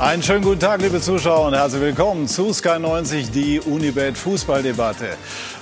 Einen schönen guten Tag, liebe Zuschauer, und herzlich willkommen zu Sky 90, die Unibet Fußballdebatte.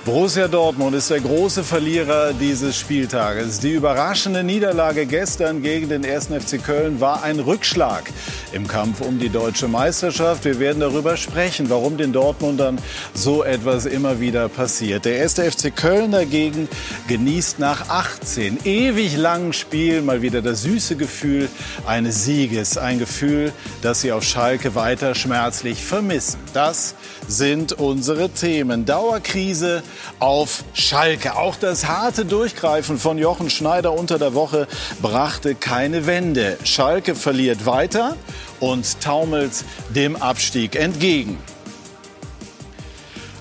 Borussia Dortmund ist der große Verlierer dieses Spieltages. Die überraschende Niederlage gestern gegen den 1. FC Köln war ein Rückschlag im Kampf um die deutsche Meisterschaft. Wir werden darüber sprechen, warum den Dortmundern so etwas immer wieder passiert. Der 1. FC Köln dagegen genießt nach 18 ewig langen Spielen mal wieder das süße Gefühl eines Sieges. Ein Gefühl, das sie auf Schalke weiter schmerzlich vermissen. Das sind unsere Themen. Dauerkrise auf Schalke. Auch das harte Durchgreifen von Jochen Schneider unter der Woche brachte keine Wende. Schalke verliert weiter und taumelt dem Abstieg entgegen.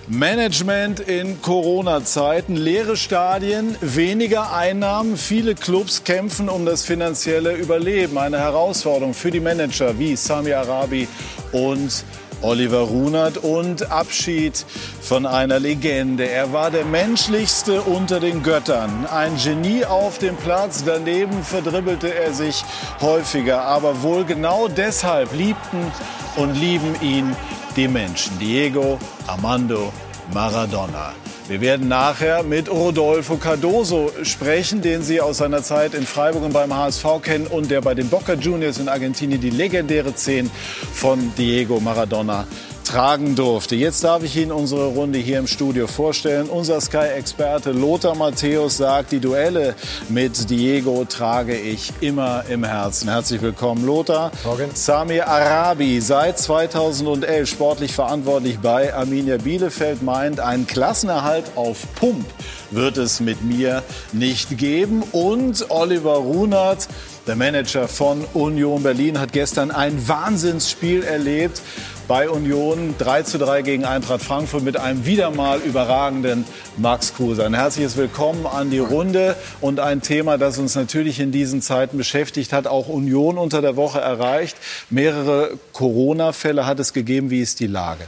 Management in Corona-Zeiten, leere Stadien, weniger Einnahmen, viele Clubs kämpfen um das finanzielle Überleben. Eine Herausforderung für die Manager wie Sami Arabi und Oliver Runert und Abschied von einer Legende. Er war der menschlichste unter den Göttern. Ein Genie auf dem Platz. Daneben verdribbelte er sich häufiger. Aber wohl genau deshalb liebten und lieben ihn die Menschen. Diego Armando Maradona. Wir werden nachher mit Rodolfo Cardoso sprechen, den Sie aus seiner Zeit in Freiburg und beim HSV kennen und der bei den Boca Juniors in Argentinien die legendäre 10 von Diego Maradona tragen durfte. Jetzt darf ich Ihnen unsere Runde hier im Studio vorstellen. Unser Sky-Experte Lothar Matthäus sagt, die Duelle mit Diego trage ich immer im Herzen. Herzlich willkommen, Lothar. Morgen. Samir Arabi, seit 2011 sportlich verantwortlich bei Arminia Bielefeld, meint, einen Klassenerhalt auf Pump wird es mit mir nicht geben. Und Oliver Runert, der Manager von Union Berlin, hat gestern ein Wahnsinnsspiel erlebt bei Union 3 zu 3 gegen Eintracht Frankfurt mit einem wieder mal überragenden Max Kruse. Ein herzliches Willkommen an die Runde und ein Thema, das uns natürlich in diesen Zeiten beschäftigt hat, auch Union unter der Woche erreicht. Mehrere Corona-Fälle hat es gegeben. Wie ist die Lage?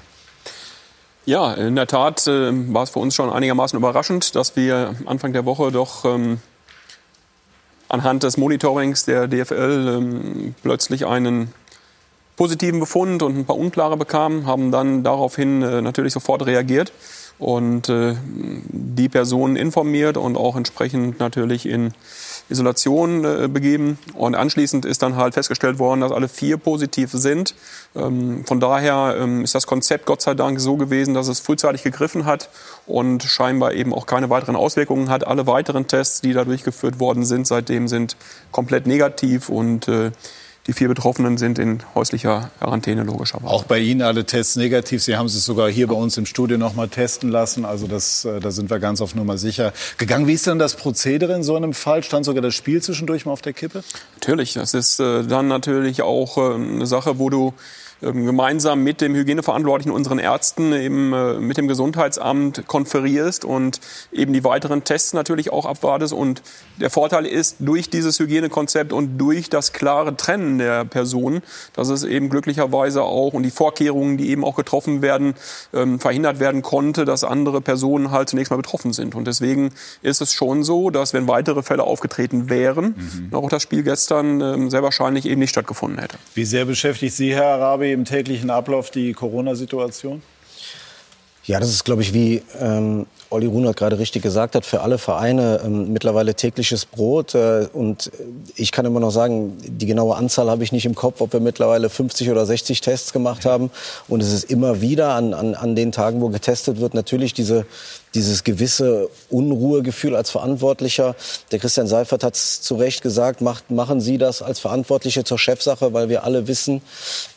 Ja, in der Tat äh, war es für uns schon einigermaßen überraschend, dass wir Anfang der Woche doch ähm, anhand des Monitorings der DFL ähm, plötzlich einen positiven Befund und ein paar unklare bekamen, haben dann daraufhin äh, natürlich sofort reagiert und äh, die Personen informiert und auch entsprechend natürlich in Isolation äh, begeben. Und anschließend ist dann halt festgestellt worden, dass alle vier positiv sind. Ähm, von daher ähm, ist das Konzept Gott sei Dank so gewesen, dass es frühzeitig gegriffen hat und scheinbar eben auch keine weiteren Auswirkungen hat. Alle weiteren Tests, die da durchgeführt worden sind, seitdem sind komplett negativ und äh, die vier Betroffenen sind in häuslicher Quarantäne logischerweise. Auch bei Ihnen alle Tests negativ. Sie haben es sogar hier bei uns im Studio noch mal testen lassen. Also das, äh, da sind wir ganz auf Nummer sicher gegangen. Wie ist denn das Prozedere in so einem Fall? Stand sogar das Spiel zwischendurch mal auf der Kippe? Natürlich. Das ist äh, dann natürlich auch äh, eine Sache, wo du ähm, gemeinsam mit dem Hygieneverantwortlichen, unseren Ärzten, eben äh, mit dem Gesundheitsamt konferierst und eben die weiteren Tests natürlich auch abwartest. Und der Vorteil ist, durch dieses Hygienekonzept und durch das klare Trennen der Personen, dass es eben glücklicherweise auch und die Vorkehrungen, die eben auch getroffen werden, ähm, verhindert werden konnte, dass andere Personen halt zunächst mal betroffen sind. Und deswegen ist es schon so, dass wenn weitere Fälle aufgetreten wären, mhm. auch das Spiel gestern ähm, sehr wahrscheinlich eben nicht stattgefunden hätte. Wie sehr beschäftigt Sie, Herr Arabi, im täglichen Ablauf die Corona-Situation? Ja, das ist, glaube ich, wie ähm, Olli Runert gerade richtig gesagt hat, für alle Vereine ähm, mittlerweile tägliches Brot. Äh, und ich kann immer noch sagen, die genaue Anzahl habe ich nicht im Kopf, ob wir mittlerweile 50 oder 60 Tests gemacht haben. Und es ist immer wieder an, an, an den Tagen, wo getestet wird, natürlich diese, dieses gewisse Unruhegefühl als Verantwortlicher. Der Christian Seifert hat es zu Recht gesagt, macht, machen Sie das als Verantwortliche zur Chefsache, weil wir alle wissen,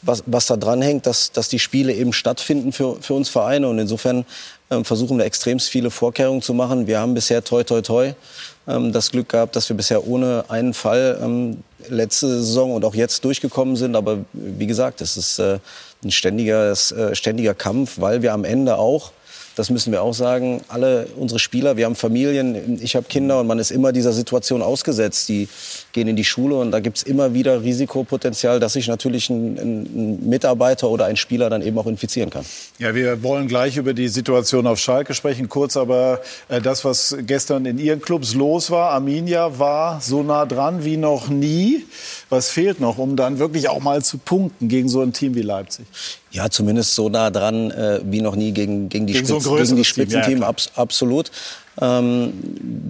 was, was da dran hängt, dass, dass die Spiele eben stattfinden für, für uns Vereine. Und insofern ähm, versuchen wir extremst viele Vorkehrungen zu machen. Wir haben bisher toi toi toi ähm, das Glück gehabt, dass wir bisher ohne einen Fall ähm, letzte Saison und auch jetzt durchgekommen sind. Aber wie gesagt, es ist äh, ein ständiger, äh, ständiger Kampf, weil wir am Ende auch das müssen wir auch sagen, alle unsere Spieler, wir haben Familien, ich habe Kinder und man ist immer dieser Situation ausgesetzt. Die gehen in die Schule und da gibt es immer wieder Risikopotenzial, dass sich natürlich ein, ein, Mitarbeiter oder ein Spieler dann eben auch infizieren kann. Ja, wir wollen gleich über die Situation auf Schalke sprechen. Kurz aber äh, das, was gestern in Ihren Clubs los war. Arminia war so nah dran wie noch nie. Was fehlt noch, um dann wirklich auch mal zu punkten gegen so ein Team wie Leipzig? Ja, zumindest so nah dran äh, wie noch nie gegen, gegen die, gegen Spitz, so gegen die Spitzenteam, ja, abs absolut. Ähm,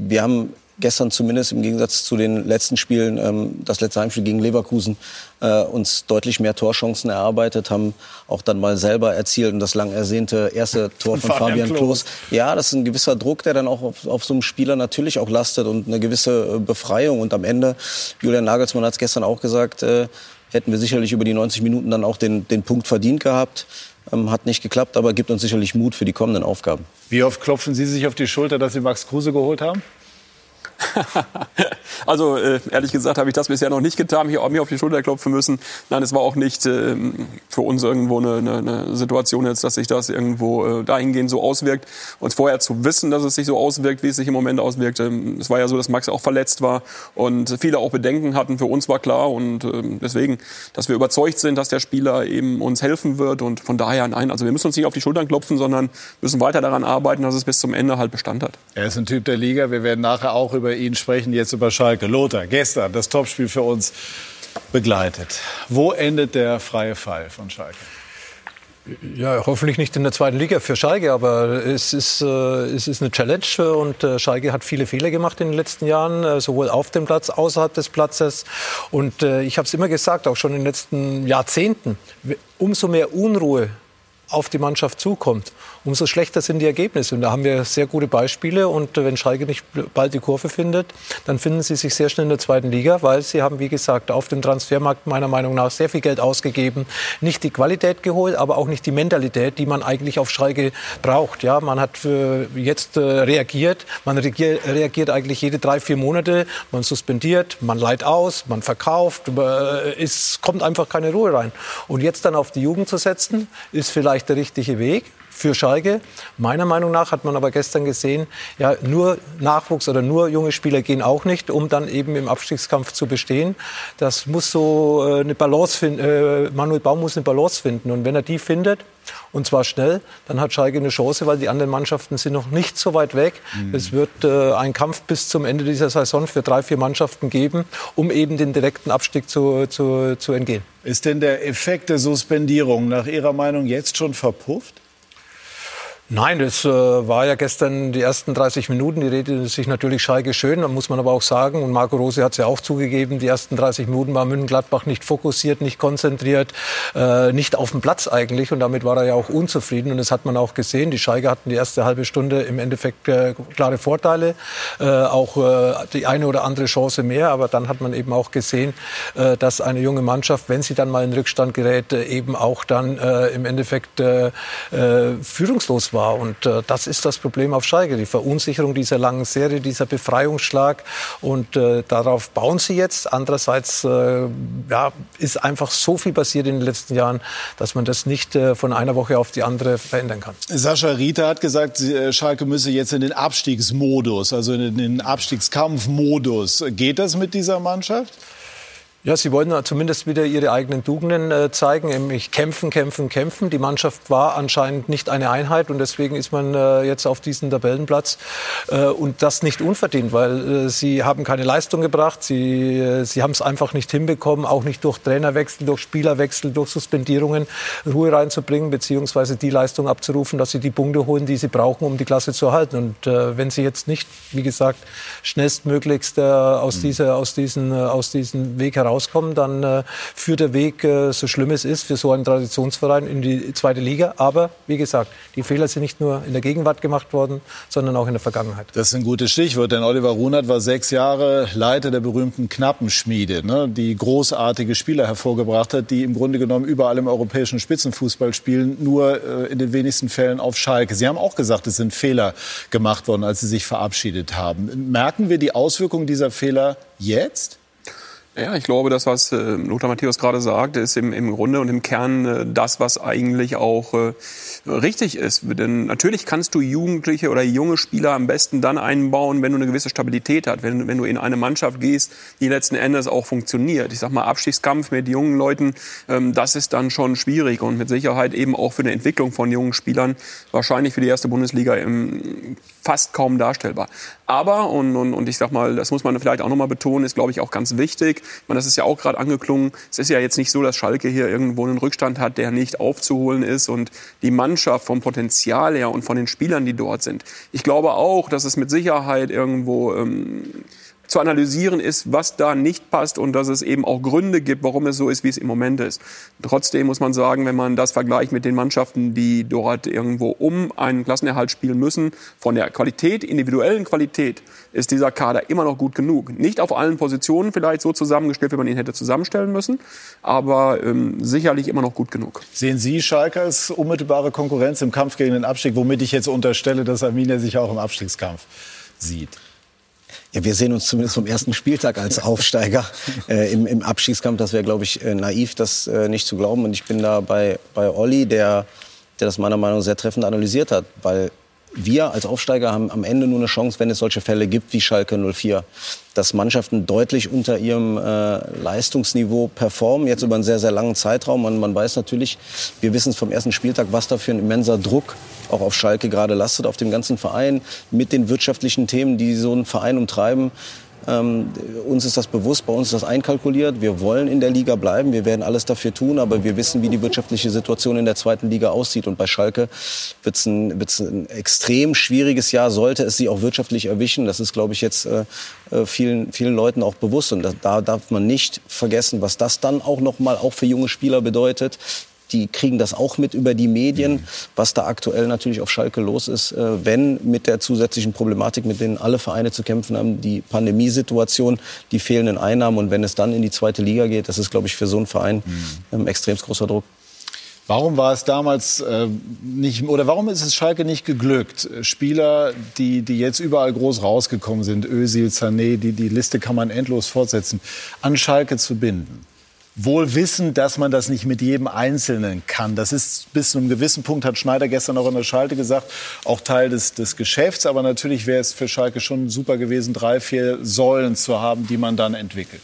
wir haben gestern zumindest im Gegensatz zu den letzten Spielen, ähm, das letzte Heimspiel gegen Leverkusen, äh, uns deutlich mehr Torchancen erarbeitet, haben auch dann mal selber erzielt und das lang ersehnte erste Tor von, von Fabian Klos. Ja, das ist ein gewisser Druck, der dann auch auf, auf so einem Spieler natürlich auch lastet und eine gewisse äh, Befreiung. Und am Ende, Julian Nagelsmann hat es gestern auch gesagt, äh, hätten wir sicherlich über die 90 Minuten dann auch den, den Punkt verdient gehabt. Ähm, hat nicht geklappt, aber gibt uns sicherlich Mut für die kommenden Aufgaben. Wie oft klopfen Sie sich auf die Schulter, dass Sie Max Kruse geholt haben? also äh, ehrlich gesagt habe ich das bisher noch nicht getan, hier mir auf die Schulter klopfen müssen. Nein, es war auch nicht äh, für uns irgendwo eine, eine, eine, Situation jetzt, dass sich das irgendwo äh, dahingehend so auswirkt. Uns vorher zu wissen, dass es sich so auswirkt, wie es sich im Moment auswirkt. Ähm, es war ja so, dass Max auch verletzt war und viele auch Bedenken hatten. Für uns war klar und äh, deswegen, dass wir überzeugt sind, dass der Spieler eben uns helfen wird und von daher nein, also wir müssen uns nicht auf die Schultern klopfen, sondern müssen weiter daran arbeiten, dass es bis zum Ende halt Bestand hat. Er ist ein Typ der Liga. Wir werden nachher auch über ihn sprechen, jetzt über Schalke. Lothar, gestern das Topspiel für uns begleitet. Wo endet der freie Fall von Schalke? Ja, hoffentlich nicht in der zweiten Liga für Schalke, aber es ist, äh, es ist eine Challenge und äh, Schalke hat viele Fehler gemacht in den letzten Jahren, äh, sowohl auf dem Platz, außerhalb des Platzes. Und äh, ich habe es immer gesagt, auch schon in den letzten Jahrzehnten, umso mehr Unruhe auf die Mannschaft zukommt, umso schlechter sind die Ergebnisse. Und da haben wir sehr gute Beispiele. Und wenn Schalke nicht bald die Kurve findet, dann finden sie sich sehr schnell in der zweiten Liga, weil sie haben, wie gesagt, auf dem Transfermarkt meiner Meinung nach sehr viel Geld ausgegeben. Nicht die Qualität geholt, aber auch nicht die Mentalität, die man eigentlich auf Schalke braucht. Ja, man hat äh, jetzt äh, reagiert. Man reagiert eigentlich jede drei, vier Monate. Man suspendiert, man leiht aus, man verkauft. Äh, es kommt einfach keine Ruhe rein. Und jetzt dann auf die Jugend zu setzen, ist vielleicht der richtige Weg für Schalke. Meiner Meinung nach hat man aber gestern gesehen, ja, nur Nachwuchs oder nur junge Spieler gehen auch nicht, um dann eben im Abstiegskampf zu bestehen. Das muss so äh, eine Balance finden. Äh, Manuel Baum muss eine Balance finden. Und wenn er die findet, und zwar schnell, dann hat Schalke eine Chance, weil die anderen Mannschaften sind noch nicht so weit weg. Mhm. Es wird äh, einen Kampf bis zum Ende dieser Saison für drei, vier Mannschaften geben, um eben den direkten Abstieg zu, zu, zu entgehen. Ist denn der Effekt der Suspendierung nach Ihrer Meinung jetzt schon verpufft? Nein, das äh, war ja gestern die ersten 30 Minuten. Die redete sich natürlich Schalke schön, da muss man aber auch sagen. Und Marco Rose hat es ja auch zugegeben, die ersten 30 Minuten war München-Gladbach nicht fokussiert, nicht konzentriert, äh, nicht auf dem Platz eigentlich. Und damit war er ja auch unzufrieden. Und das hat man auch gesehen. Die Schalke hatten die erste halbe Stunde im Endeffekt äh, klare Vorteile, äh, auch äh, die eine oder andere Chance mehr. Aber dann hat man eben auch gesehen, äh, dass eine junge Mannschaft, wenn sie dann mal in Rückstand gerät, eben auch dann im Endeffekt führungslos war war. Und äh, das ist das Problem auf Schalke, die Verunsicherung dieser langen Serie, dieser Befreiungsschlag. Und äh, darauf bauen sie jetzt. Andererseits äh, ja, ist einfach so viel passiert in den letzten Jahren, dass man das nicht äh, von einer Woche auf die andere verändern kann. Sascha Rita hat gesagt, äh, Schalke müsse jetzt in den Abstiegsmodus, also in den Abstiegskampfmodus. Geht das mit dieser Mannschaft? Ja, sie wollten zumindest wieder ihre eigenen Tugenden äh, zeigen, nämlich kämpfen, kämpfen, kämpfen. Die Mannschaft war anscheinend nicht eine Einheit und deswegen ist man äh, jetzt auf diesem Tabellenplatz äh, und das nicht unverdient, weil äh, sie haben keine Leistung gebracht, sie, äh, sie haben es einfach nicht hinbekommen, auch nicht durch Trainerwechsel, durch Spielerwechsel, durch Suspendierungen Ruhe reinzubringen beziehungsweise die Leistung abzurufen, dass sie die Punkte holen, die sie brauchen, um die Klasse zu erhalten. Und äh, wenn sie jetzt nicht, wie gesagt, schnellstmöglichst aus, mhm. dieser, aus, diesen, aus diesem Weg heraus rauskommen, dann äh, führt der Weg, äh, so schlimm es ist, für so einen Traditionsverein in die zweite Liga. Aber wie gesagt, die Fehler sind nicht nur in der Gegenwart gemacht worden, sondern auch in der Vergangenheit. Das ist ein gutes Stichwort, denn Oliver Runert war sechs Jahre Leiter der berühmten Knappenschmiede, ne, die großartige Spieler hervorgebracht hat, die im Grunde genommen überall im europäischen Spitzenfußball spielen, nur äh, in den wenigsten Fällen auf Schalke. Sie haben auch gesagt, es sind Fehler gemacht worden, als Sie sich verabschiedet haben. Merken wir die Auswirkungen dieser Fehler jetzt? Ja, ich glaube, das, was äh, Lothar Matthäus gerade sagt, ist im, im Grunde und im Kern äh, das, was eigentlich auch äh, richtig ist. Denn natürlich kannst du Jugendliche oder junge Spieler am besten dann einbauen, wenn du eine gewisse Stabilität hast, wenn, wenn du in eine Mannschaft gehst, die letzten Endes auch funktioniert. Ich sag mal, Abstiegskampf mit jungen Leuten, ähm, das ist dann schon schwierig und mit Sicherheit eben auch für eine Entwicklung von jungen Spielern wahrscheinlich für die erste Bundesliga im, fast kaum darstellbar. Aber, und, und, und ich sag mal, das muss man vielleicht auch nochmal betonen, ist, glaube ich, auch ganz wichtig. Ich meine, das ist ja auch gerade angeklungen. Es ist ja jetzt nicht so, dass Schalke hier irgendwo einen Rückstand hat, der nicht aufzuholen ist. Und die Mannschaft vom Potenzial her und von den Spielern, die dort sind. Ich glaube auch, dass es mit Sicherheit irgendwo ähm, zu analysieren ist, was da nicht passt und dass es eben auch Gründe gibt, warum es so ist, wie es im Moment ist. Trotzdem muss man sagen, wenn man das vergleicht mit den Mannschaften, die dort irgendwo um einen Klassenerhalt spielen müssen, von der Qualität, individuellen Qualität, ist dieser Kader immer noch gut genug. Nicht auf allen Positionen vielleicht so zusammengestellt, wie man ihn hätte zusammenstellen müssen, aber ähm, sicherlich immer noch gut genug. Sehen Sie Schalke als unmittelbare Konkurrenz im Kampf gegen den Abstieg, womit ich jetzt unterstelle, dass Arminia sich auch im Abstiegskampf sieht? Ja, wir sehen uns zumindest vom ersten Spieltag als Aufsteiger äh, im, im Abstiegskampf. Das wäre, glaube ich, äh, naiv, das äh, nicht zu glauben. Und ich bin da bei, bei Olli, der, der das meiner Meinung nach sehr treffend analysiert hat. Weil wir als Aufsteiger haben am Ende nur eine Chance, wenn es solche Fälle gibt wie Schalke 04, dass Mannschaften deutlich unter ihrem äh, Leistungsniveau performen, jetzt über einen sehr, sehr langen Zeitraum. Und man weiß natürlich, wir wissen es vom ersten Spieltag, was da für ein immenser Druck auch auf Schalke gerade lastet, auf dem ganzen Verein, mit den wirtschaftlichen Themen, die so einen Verein umtreiben. Ähm, uns ist das bewusst, bei uns ist das einkalkuliert. Wir wollen in der Liga bleiben, wir werden alles dafür tun, aber wir wissen, wie die wirtschaftliche Situation in der zweiten Liga aussieht. Und bei Schalke wird es ein, wird's ein extrem schwieriges Jahr, sollte es sie auch wirtschaftlich erwischen. Das ist, glaube ich, jetzt äh, äh vielen, vielen Leuten auch bewusst. Und da, da darf man nicht vergessen, was das dann auch noch mal auch für junge Spieler bedeutet die kriegen das auch mit über die Medien, was da aktuell natürlich auf Schalke los ist, äh, wenn mit der zusätzlichen Problematik, mit denen alle Vereine zu kämpfen haben, die Pandemiesituation, die fehlenden Einnahmen und wenn es dann in die zweite Liga geht, das ist, glaube ich, für so einen Verein mhm. ähm, extrem großer Druck. Warum war es damals äh, nicht oder warum ist es Schalke nicht geglückt, Spieler, die, die jetzt überall groß rausgekommen sind, Özil, Sané, die, die Liste kann man endlos fortsetzen, an Schalke zu binden? Wohl wissend, dass man das nicht mit jedem Einzelnen kann. Das ist bis zu einem gewissen Punkt, hat Schneider gestern auch in der Schalte gesagt, auch Teil des, des Geschäfts. Aber natürlich wäre es für Schalke schon super gewesen, drei, vier Säulen zu haben, die man dann entwickelt.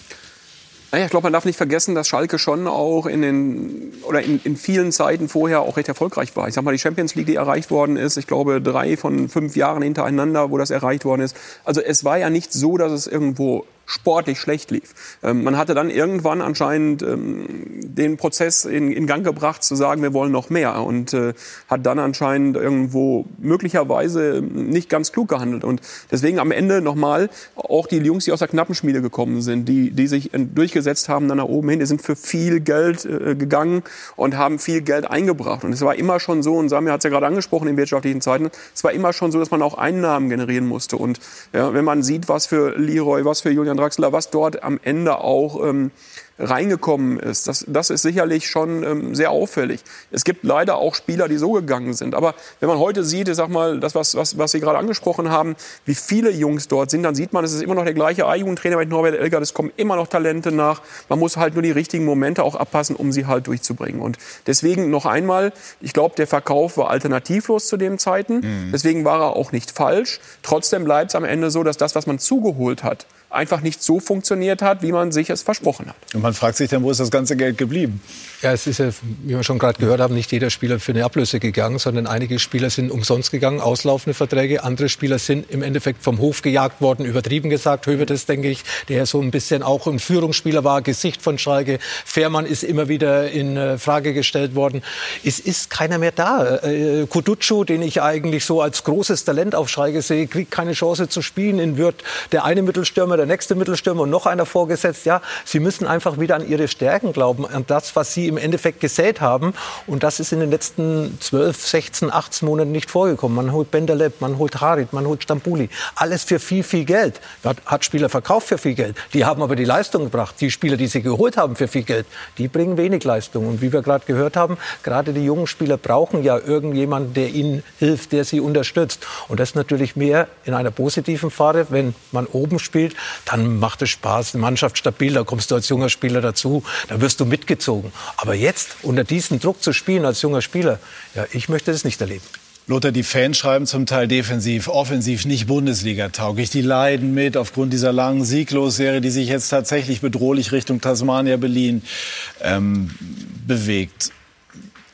Naja, ich glaube, man darf nicht vergessen, dass Schalke schon auch in den oder in, in vielen Zeiten vorher auch recht erfolgreich war. Ich sag mal, die Champions League, die erreicht worden ist, ich glaube drei von fünf Jahren hintereinander, wo das erreicht worden ist. Also es war ja nicht so, dass es irgendwo sportlich schlecht lief. Ähm, man hatte dann irgendwann anscheinend ähm, den Prozess in, in, Gang gebracht, zu sagen, wir wollen noch mehr und äh, hat dann anscheinend irgendwo möglicherweise nicht ganz klug gehandelt. Und deswegen am Ende nochmal auch die Jungs, die aus der Knappenschmiede gekommen sind, die, die sich durchgesetzt haben dann nach oben hin, die sind für viel Geld äh, gegangen und haben viel Geld eingebracht. Und es war immer schon so, und Samir hat es ja gerade angesprochen in wirtschaftlichen Zeiten, es war immer schon so, dass man auch Einnahmen generieren musste. Und ja, wenn man sieht, was für Leroy, was für Julian Draxler, was dort am Ende auch ähm, reingekommen ist. Das, das ist sicherlich schon ähm, sehr auffällig. Es gibt leider auch Spieler, die so gegangen sind. Aber wenn man heute sieht, ich sag mal, das, was, was, was Sie gerade angesprochen haben, wie viele Jungs dort sind, dann sieht man, es ist immer noch der gleiche A-Jugendtrainer bei Norbert Elger. Es kommen immer noch Talente nach. Man muss halt nur die richtigen Momente auch abpassen, um sie halt durchzubringen. Und deswegen noch einmal, ich glaube, der Verkauf war alternativlos zu den Zeiten. Mhm. Deswegen war er auch nicht falsch. Trotzdem bleibt es am Ende so, dass das, was man zugeholt hat, einfach nicht so funktioniert hat, wie man sich es versprochen hat. Und man fragt sich dann, wo ist das ganze Geld geblieben? Ja, es ist ja, wie wir schon gerade gehört haben, nicht jeder Spieler für eine Ablöse gegangen, sondern einige Spieler sind umsonst gegangen, auslaufende Verträge. Andere Spieler sind im Endeffekt vom Hof gejagt worden, übertrieben gesagt. Hövedes, denke ich, der so ein bisschen auch ein Führungsspieler war, Gesicht von Schalke. Fährmann ist immer wieder in äh, Frage gestellt worden. Es ist keiner mehr da. Äh, Kuducu, den ich eigentlich so als großes Talent auf Schalke sehe, kriegt keine Chance zu spielen. In wird der eine Mittelstürmer der nächste Mittelstürmer und noch einer vorgesetzt. Ja, sie müssen einfach wieder an ihre Stärken glauben, an das, was sie im Endeffekt gesät haben. Und das ist in den letzten 12, 16, 18 Monaten nicht vorgekommen. Man holt Benderleb, man holt Harit, man holt Stambuli. Alles für viel, viel Geld. Hat, hat Spieler verkauft für viel Geld. Die haben aber die Leistung gebracht. Die Spieler, die sie geholt haben für viel Geld, die bringen wenig Leistung. Und wie wir gerade gehört haben, gerade die jungen Spieler brauchen ja irgendjemanden, der ihnen hilft, der sie unterstützt. Und das ist natürlich mehr in einer positiven Phase, wenn man oben spielt, dann macht es Spaß, die Mannschaft stabil, da kommst du als junger Spieler dazu, da wirst du mitgezogen. Aber jetzt unter diesem Druck zu spielen als junger Spieler, ja, ich möchte das nicht erleben. Lothar, die Fans schreiben zum Teil defensiv, offensiv nicht Bundesliga-tauglich. Die leiden mit aufgrund dieser langen Sieglosserie, die sich jetzt tatsächlich bedrohlich Richtung Tasmania Berlin ähm, bewegt.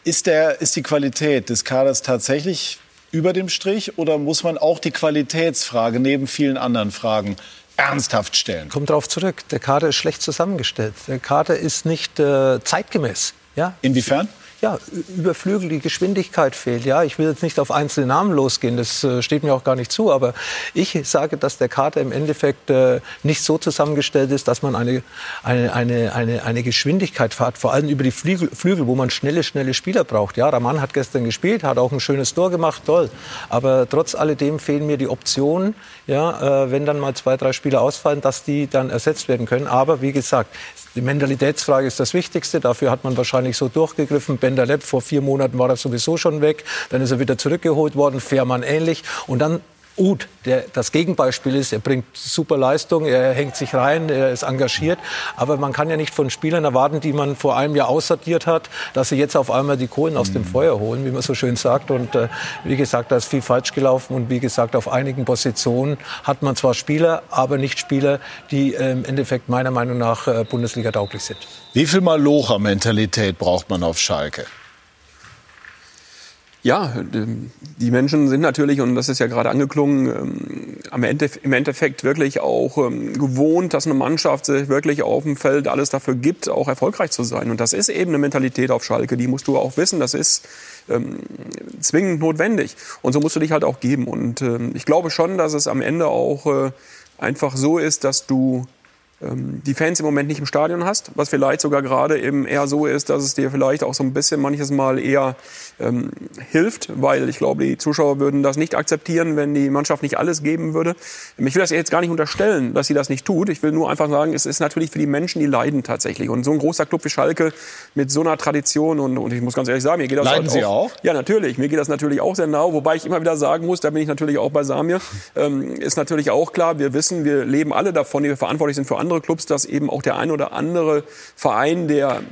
Ist, der, ist die Qualität des Kaders tatsächlich über dem Strich oder muss man auch die Qualitätsfrage neben vielen anderen Fragen ernsthaft stellen? Kommt darauf zurück. Der Kader ist schlecht zusammengestellt. Der Kader ist nicht äh, zeitgemäß. Ja? Inwiefern? Ja, über Flügel die Geschwindigkeit fehlt. Ja, ich will jetzt nicht auf einzelne Namen losgehen, das äh, steht mir auch gar nicht zu, aber ich sage, dass der Kader im Endeffekt äh, nicht so zusammengestellt ist, dass man eine, eine, eine, eine, eine Geschwindigkeit fährt, vor allem über die Flügel, Flügel, wo man schnelle, schnelle Spieler braucht. Ja, Raman hat gestern gespielt, hat auch ein schönes Tor gemacht, toll. Aber trotz alledem fehlen mir die Optionen, ja, äh, wenn dann mal zwei, drei Spieler ausfallen, dass die dann ersetzt werden können. Aber wie gesagt, die Mentalitätsfrage ist das Wichtigste. Dafür hat man wahrscheinlich so durchgegriffen. Benderlepp, vor vier Monaten war er sowieso schon weg. Dann ist er wieder zurückgeholt worden. Fährmann ähnlich. Und dann Uth, der das Gegenbeispiel ist, er bringt super Leistung, er hängt sich rein, er ist engagiert. Aber man kann ja nicht von Spielern erwarten, die man vor einem Jahr aussortiert hat, dass sie jetzt auf einmal die Kohlen aus dem mhm. Feuer holen, wie man so schön sagt. Und äh, wie gesagt, da ist viel falsch gelaufen. Und wie gesagt, auf einigen Positionen hat man zwar Spieler, aber nicht Spieler, die äh, im Endeffekt meiner Meinung nach äh, Bundesliga tauglich sind. Wie viel Malocher-Mentalität braucht man auf Schalke? Ja, die Menschen sind natürlich, und das ist ja gerade angeklungen, ähm, im Endeffekt wirklich auch ähm, gewohnt, dass eine Mannschaft sich wirklich auf dem Feld alles dafür gibt, auch erfolgreich zu sein. Und das ist eben eine Mentalität auf Schalke, die musst du auch wissen, das ist ähm, zwingend notwendig. Und so musst du dich halt auch geben. Und ich glaube schon, dass es am Ende auch äh, einfach so ist, dass du ähm, die Fans im Moment nicht im Stadion hast, was vielleicht sogar gerade eben eher so ist, dass es dir vielleicht auch so ein bisschen manches Mal eher ähm, hilft, weil ich glaube, die Zuschauer würden das nicht akzeptieren, wenn die Mannschaft nicht alles geben würde. Ich will das jetzt gar nicht unterstellen, dass sie das nicht tut. Ich will nur einfach sagen, es ist natürlich für die Menschen, die leiden tatsächlich. Und so ein großer Club wie Schalke mit so einer Tradition und, und ich muss ganz ehrlich sagen, mir geht das Leiden halt Sie auch, auch? Ja, natürlich. Mir geht das natürlich auch sehr nah, wobei ich immer wieder sagen muss, da bin ich natürlich auch bei Samir, ähm, ist natürlich auch klar, wir wissen, wir leben alle davon, die wir verantwortlich sind für andere Clubs, dass eben auch der ein oder andere Verein, der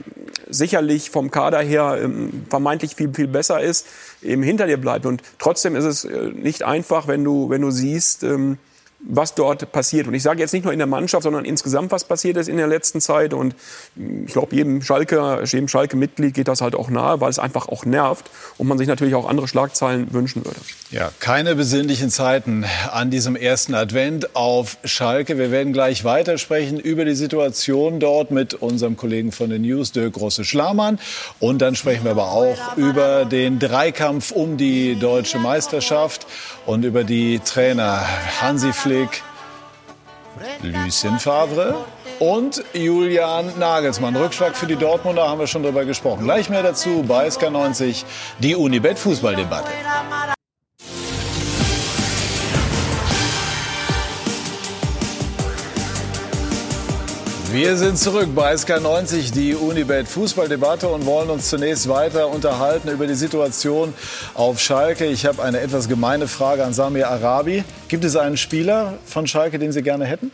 sicherlich vom Kader her ähm, vermeintlich viel, viel besser ist, eben hinter dir bleibt. Und trotzdem ist es äh, nicht einfach, wenn du, wenn du siehst, ähm, was dort passiert. Und ich sage jetzt nicht nur in der Mannschaft, sondern insgesamt, was passiert ist in der letzten Zeit. Und ich glaube, jedem Schalke, jedem Schalke-Mitglied geht das halt auch nahe, weil es einfach auch nervt und man sich natürlich auch andere Schlagzeilen wünschen würde. Ja, keine besinnlichen Zeiten an diesem ersten Advent auf Schalke. Wir werden gleich weitersprechen über die Situation dort mit unserem Kollegen von den News, Dirk Grosse-Schlamann. Und dann sprechen wir aber auch über den Dreikampf um die deutsche Meisterschaft und über die Trainer Hansi Flick, Lucien Favre und Julian Nagelsmann. Rückschlag für die Dortmunder haben wir schon drüber gesprochen. Gleich mehr dazu bei SK90, die Unibet Fußballdebatte. Wir sind zurück bei SK90, die Unibet Fußballdebatte und wollen uns zunächst weiter unterhalten über die Situation auf Schalke. Ich habe eine etwas gemeine Frage an Samir Arabi. Gibt es einen Spieler von Schalke, den Sie gerne hätten?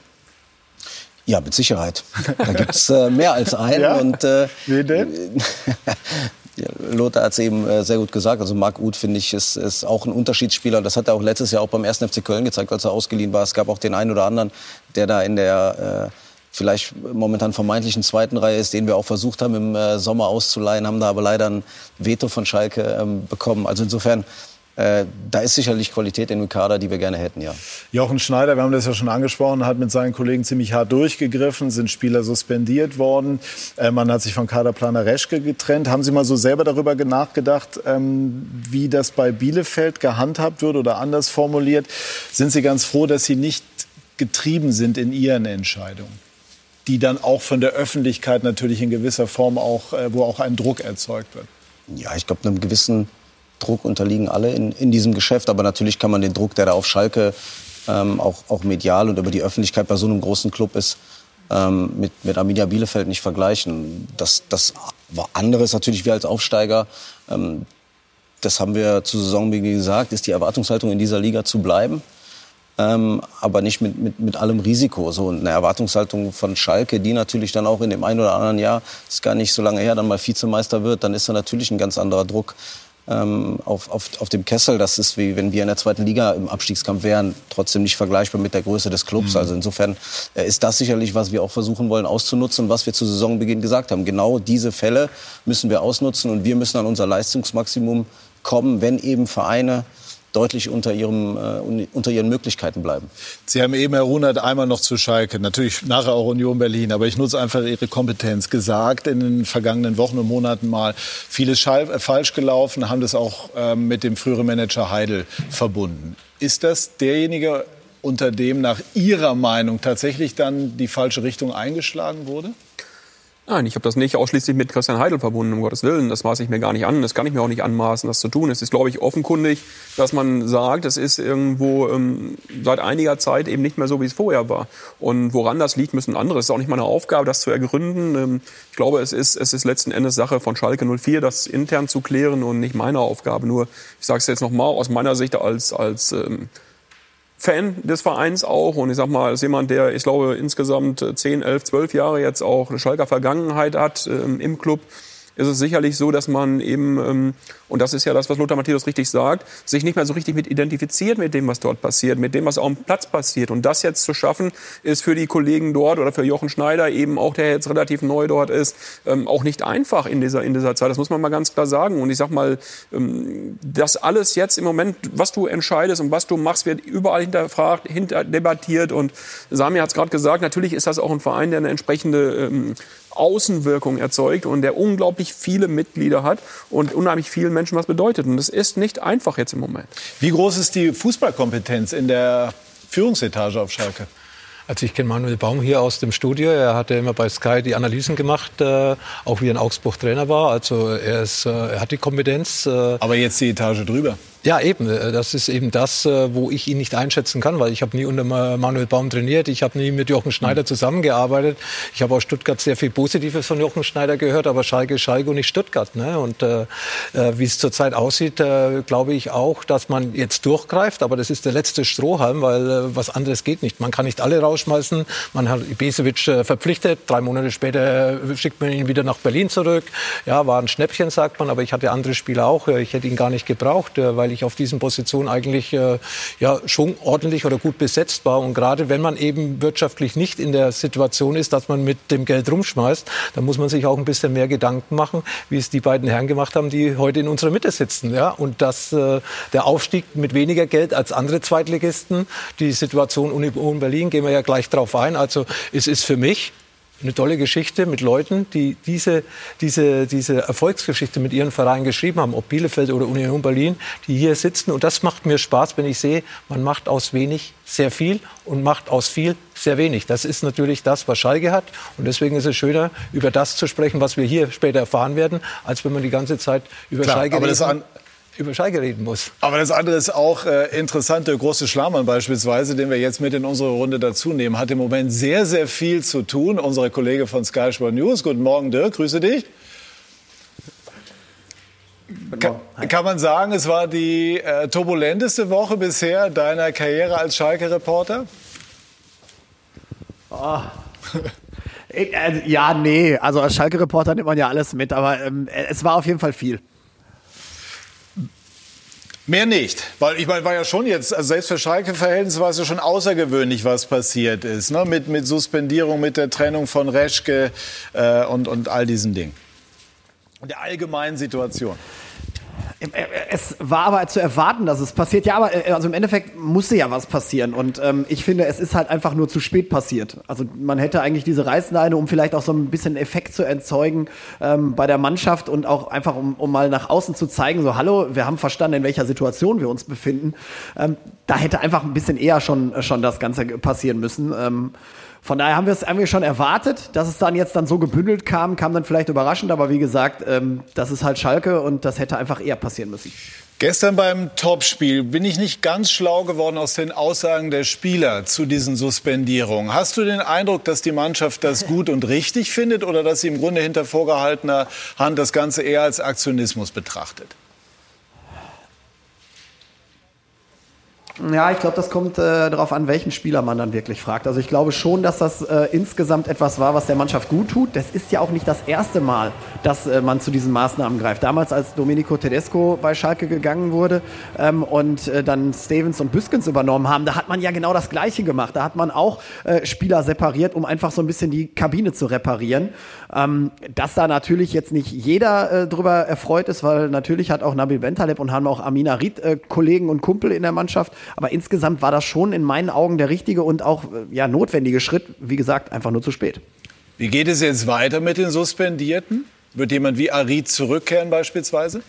Ja, mit Sicherheit. Da gibt es äh, mehr als einen. Ja? Und, äh, Wen denn? Lothar hat es eben äh, sehr gut gesagt. Also Marc Uth, finde ich, ist, ist auch ein Unterschiedsspieler. Das hat er auch letztes Jahr auch beim 1. FC Köln gezeigt, als er ausgeliehen war. Es gab auch den einen oder anderen, der da in der... Äh, vielleicht momentan vermeintlichen zweiten Reihe ist, den wir auch versucht haben im äh, Sommer auszuleihen, haben da aber leider ein Veto von Schalke ähm, bekommen. Also insofern äh, da ist sicherlich Qualität in dem Kader, die wir gerne hätten, ja. Jochen Schneider, wir haben das ja schon angesprochen, hat mit seinen Kollegen ziemlich hart durchgegriffen, sind Spieler suspendiert worden. Äh, man hat sich von Kaderplaner Reschke getrennt. Haben Sie mal so selber darüber nachgedacht, ähm, wie das bei Bielefeld gehandhabt wird oder anders formuliert? Sind Sie ganz froh, dass Sie nicht getrieben sind in Ihren Entscheidungen? Die dann auch von der Öffentlichkeit natürlich in gewisser Form auch, äh, wo auch ein Druck erzeugt wird. Ja, ich glaube, einem gewissen Druck unterliegen alle in, in diesem Geschäft. Aber natürlich kann man den Druck, der da auf Schalke ähm, auch, auch medial und über die Öffentlichkeit bei so einem großen Club ist, ähm, mit, mit Arminia Bielefeld nicht vergleichen. Das, das war anderes natürlich wir als Aufsteiger. Ähm, das haben wir zu Saisonbeginn gesagt, ist die Erwartungshaltung in dieser Liga zu bleiben. Ähm, aber nicht mit, mit, mit allem Risiko. So eine Erwartungshaltung von Schalke, die natürlich dann auch in dem einen oder anderen Jahr, ist gar nicht so lange her, dann mal Vizemeister wird, dann ist da natürlich ein ganz anderer Druck ähm, auf, auf, auf dem Kessel. Das ist wie wenn wir in der zweiten Liga im Abstiegskampf wären, trotzdem nicht vergleichbar mit der Größe des Clubs. Mhm. Also insofern äh, ist das sicherlich, was wir auch versuchen wollen auszunutzen, was wir zu Saisonbeginn gesagt haben. Genau diese Fälle müssen wir ausnutzen und wir müssen an unser Leistungsmaximum kommen, wenn eben Vereine deutlich unter, ihrem, äh, unter ihren Möglichkeiten bleiben. Sie haben eben, Herr Runert, einmal noch zu Schalke, natürlich nachher auch Union Berlin, aber ich nutze einfach Ihre Kompetenz. Gesagt in den vergangenen Wochen und Monaten mal vieles äh, falsch gelaufen, haben das auch äh, mit dem früheren Manager Heidel verbunden. Ist das derjenige, unter dem nach Ihrer Meinung tatsächlich dann die falsche Richtung eingeschlagen wurde? Nein, ich habe das nicht ausschließlich mit Christian Heidel verbunden, um Gottes Willen. Das maße ich mir gar nicht an. Das kann ich mir auch nicht anmaßen, das zu tun. Es ist, glaube ich, offenkundig, dass man sagt, es ist irgendwo ähm, seit einiger Zeit eben nicht mehr so, wie es vorher war. Und woran das liegt, müssen andere. Es ist auch nicht meine Aufgabe, das zu ergründen. Ähm, ich glaube, es ist, es ist letzten Endes Sache von Schalke 04, das intern zu klären und nicht meine Aufgabe. Nur, ich sage es jetzt noch mal aus meiner Sicht als, als ähm, Fan des Vereins auch. Und ich sag mal, als jemand, der, ich glaube, insgesamt 10, 11, 12 Jahre jetzt auch eine Schalker Vergangenheit hat ähm, im Club, ist es sicherlich so, dass man eben, ähm, und das ist ja das, was Lothar Matthäus richtig sagt, sich nicht mehr so richtig mit identifiziert mit dem, was dort passiert, mit dem, was auf dem Platz passiert. Und das jetzt zu schaffen, ist für die Kollegen dort oder für Jochen Schneider eben auch, der jetzt relativ neu dort ist, ähm, auch nicht einfach in dieser, in dieser Zeit. Das muss man mal ganz klar sagen. Und ich sag mal, ähm, das alles jetzt im Moment, was du entscheidest und was du machst, wird überall hinterfragt, hinterdebattiert. Und Sami hat es gerade gesagt, natürlich ist das auch ein Verein, der eine entsprechende ähm, Außenwirkung erzeugt und der unglaublich viele Mitglieder hat und unheimlich vielen Menschen was bedeutet. Und das ist nicht einfach jetzt im Moment. Wie groß ist die Fußballkompetenz in der Führungsetage auf Schalke? Also ich kenne Manuel Baum hier aus dem Studio. Er hatte immer bei Sky die Analysen gemacht, äh, auch wie er in Augsburg Trainer war. Also er, ist, äh, er hat die Kompetenz. Äh, Aber jetzt die Etage drüber. Ja, eben. Äh, das ist eben das, äh, wo ich ihn nicht einschätzen kann, weil ich habe nie unter Manuel Baum trainiert. Ich habe nie mit Jochen Schneider zusammengearbeitet. Ich habe aus Stuttgart sehr viel Positives von Jochen Schneider gehört, aber Schalke, Schalke und nicht Stuttgart. Ne? Und äh, äh wie es zurzeit aussieht, äh, glaube ich auch, dass man jetzt durchgreift. Aber das ist der letzte Strohhalm, weil äh, was anderes geht nicht. Man kann nicht alle rausschmeißen. Man hat Ibisevic verpflichtet. Drei Monate später schickt man ihn wieder nach Berlin zurück. Ja, war ein Schnäppchen, sagt man. Aber ich hatte andere Spieler auch. Ich hätte ihn gar nicht gebraucht, weil weil ich auf diesen Positionen eigentlich äh, ja, schon ordentlich oder gut besetzt war. Und gerade wenn man eben wirtschaftlich nicht in der Situation ist, dass man mit dem Geld rumschmeißt, dann muss man sich auch ein bisschen mehr Gedanken machen, wie es die beiden Herren gemacht haben, die heute in unserer Mitte sitzen. Ja? Und dass äh, der Aufstieg mit weniger Geld als andere Zweitligisten, die Situation Union Berlin, gehen wir ja gleich drauf ein. Also es ist für mich eine tolle Geschichte mit Leuten, die diese, diese, diese Erfolgsgeschichte mit ihren Vereinen geschrieben haben, ob Bielefeld oder Union Berlin, die hier sitzen. Und das macht mir Spaß, wenn ich sehe, man macht aus wenig sehr viel und macht aus viel sehr wenig. Das ist natürlich das, was Schalke hat. Und deswegen ist es schöner, über das zu sprechen, was wir hier später erfahren werden, als wenn man die ganze Zeit über Klar, Schalke redet über Schalke reden muss. Aber das andere ist auch äh, interessant. Der große Schlamann beispielsweise, den wir jetzt mit in unsere Runde dazu nehmen, hat im Moment sehr, sehr viel zu tun. Unser Kollege von Sky Sport News. Guten Morgen, Dirk. Grüße dich. Kann, kann, man sagen, es war die äh, turbulenteste Woche bisher deiner Karriere als Schalke-Reporter? Oh. ja, nee. Also als Schalke-Reporter nimmt man ja alles mit, aber ähm, es war auf jeden Fall viel. Mehr nicht, weil ich meine, war ja schon jetzt, also selbst für es ja schon außergewöhnlich, was passiert ist, ne? mit, mit Suspendierung, mit der Trennung von Reschke äh, und, und all diesen Dingen. Und der allgemeinen Situation. Äh, äh, es war aber zu erwarten, dass es passiert. Ja, aber äh, also im Endeffekt musste ja was passieren. Und ähm, ich finde, es ist halt einfach nur zu spät passiert. Also man hätte eigentlich diese Reißleine, um vielleicht auch so ein bisschen Effekt zu erzeugen ähm, bei der Mannschaft und auch einfach, um, um mal nach außen zu zeigen, so hallo, wir haben verstanden, in welcher Situation wir uns befinden. Ähm, da hätte einfach ein bisschen eher schon, schon das Ganze passieren müssen. Ähm, von daher haben wir es schon erwartet, dass es dann jetzt dann so gebündelt kam, kam dann vielleicht überraschend, aber wie gesagt, ähm, das ist halt Schalke und das hätte einfach eher passieren müssen. Gestern beim Topspiel bin ich nicht ganz schlau geworden aus den Aussagen der Spieler zu diesen Suspendierungen. Hast du den Eindruck, dass die Mannschaft das gut und richtig findet oder dass sie im Grunde hinter vorgehaltener Hand das Ganze eher als Aktionismus betrachtet? Ja, ich glaube, das kommt äh, darauf an, welchen Spieler man dann wirklich fragt. Also ich glaube schon, dass das äh, insgesamt etwas war, was der Mannschaft gut tut. Das ist ja auch nicht das erste Mal, dass äh, man zu diesen Maßnahmen greift. Damals, als Domenico Tedesco bei Schalke gegangen wurde ähm, und äh, dann Stevens und Büskens übernommen haben, da hat man ja genau das Gleiche gemacht. Da hat man auch äh, Spieler separiert, um einfach so ein bisschen die Kabine zu reparieren. Ähm, dass da natürlich jetzt nicht jeder äh, drüber erfreut ist, weil natürlich hat auch Nabil Bentaleb und haben auch Amina Ried äh, Kollegen und Kumpel in der Mannschaft. Aber insgesamt war das schon in meinen Augen der richtige und auch äh, ja, notwendige Schritt. Wie gesagt, einfach nur zu spät. Wie geht es jetzt weiter mit den Suspendierten? Wird jemand wie Arid zurückkehren beispielsweise?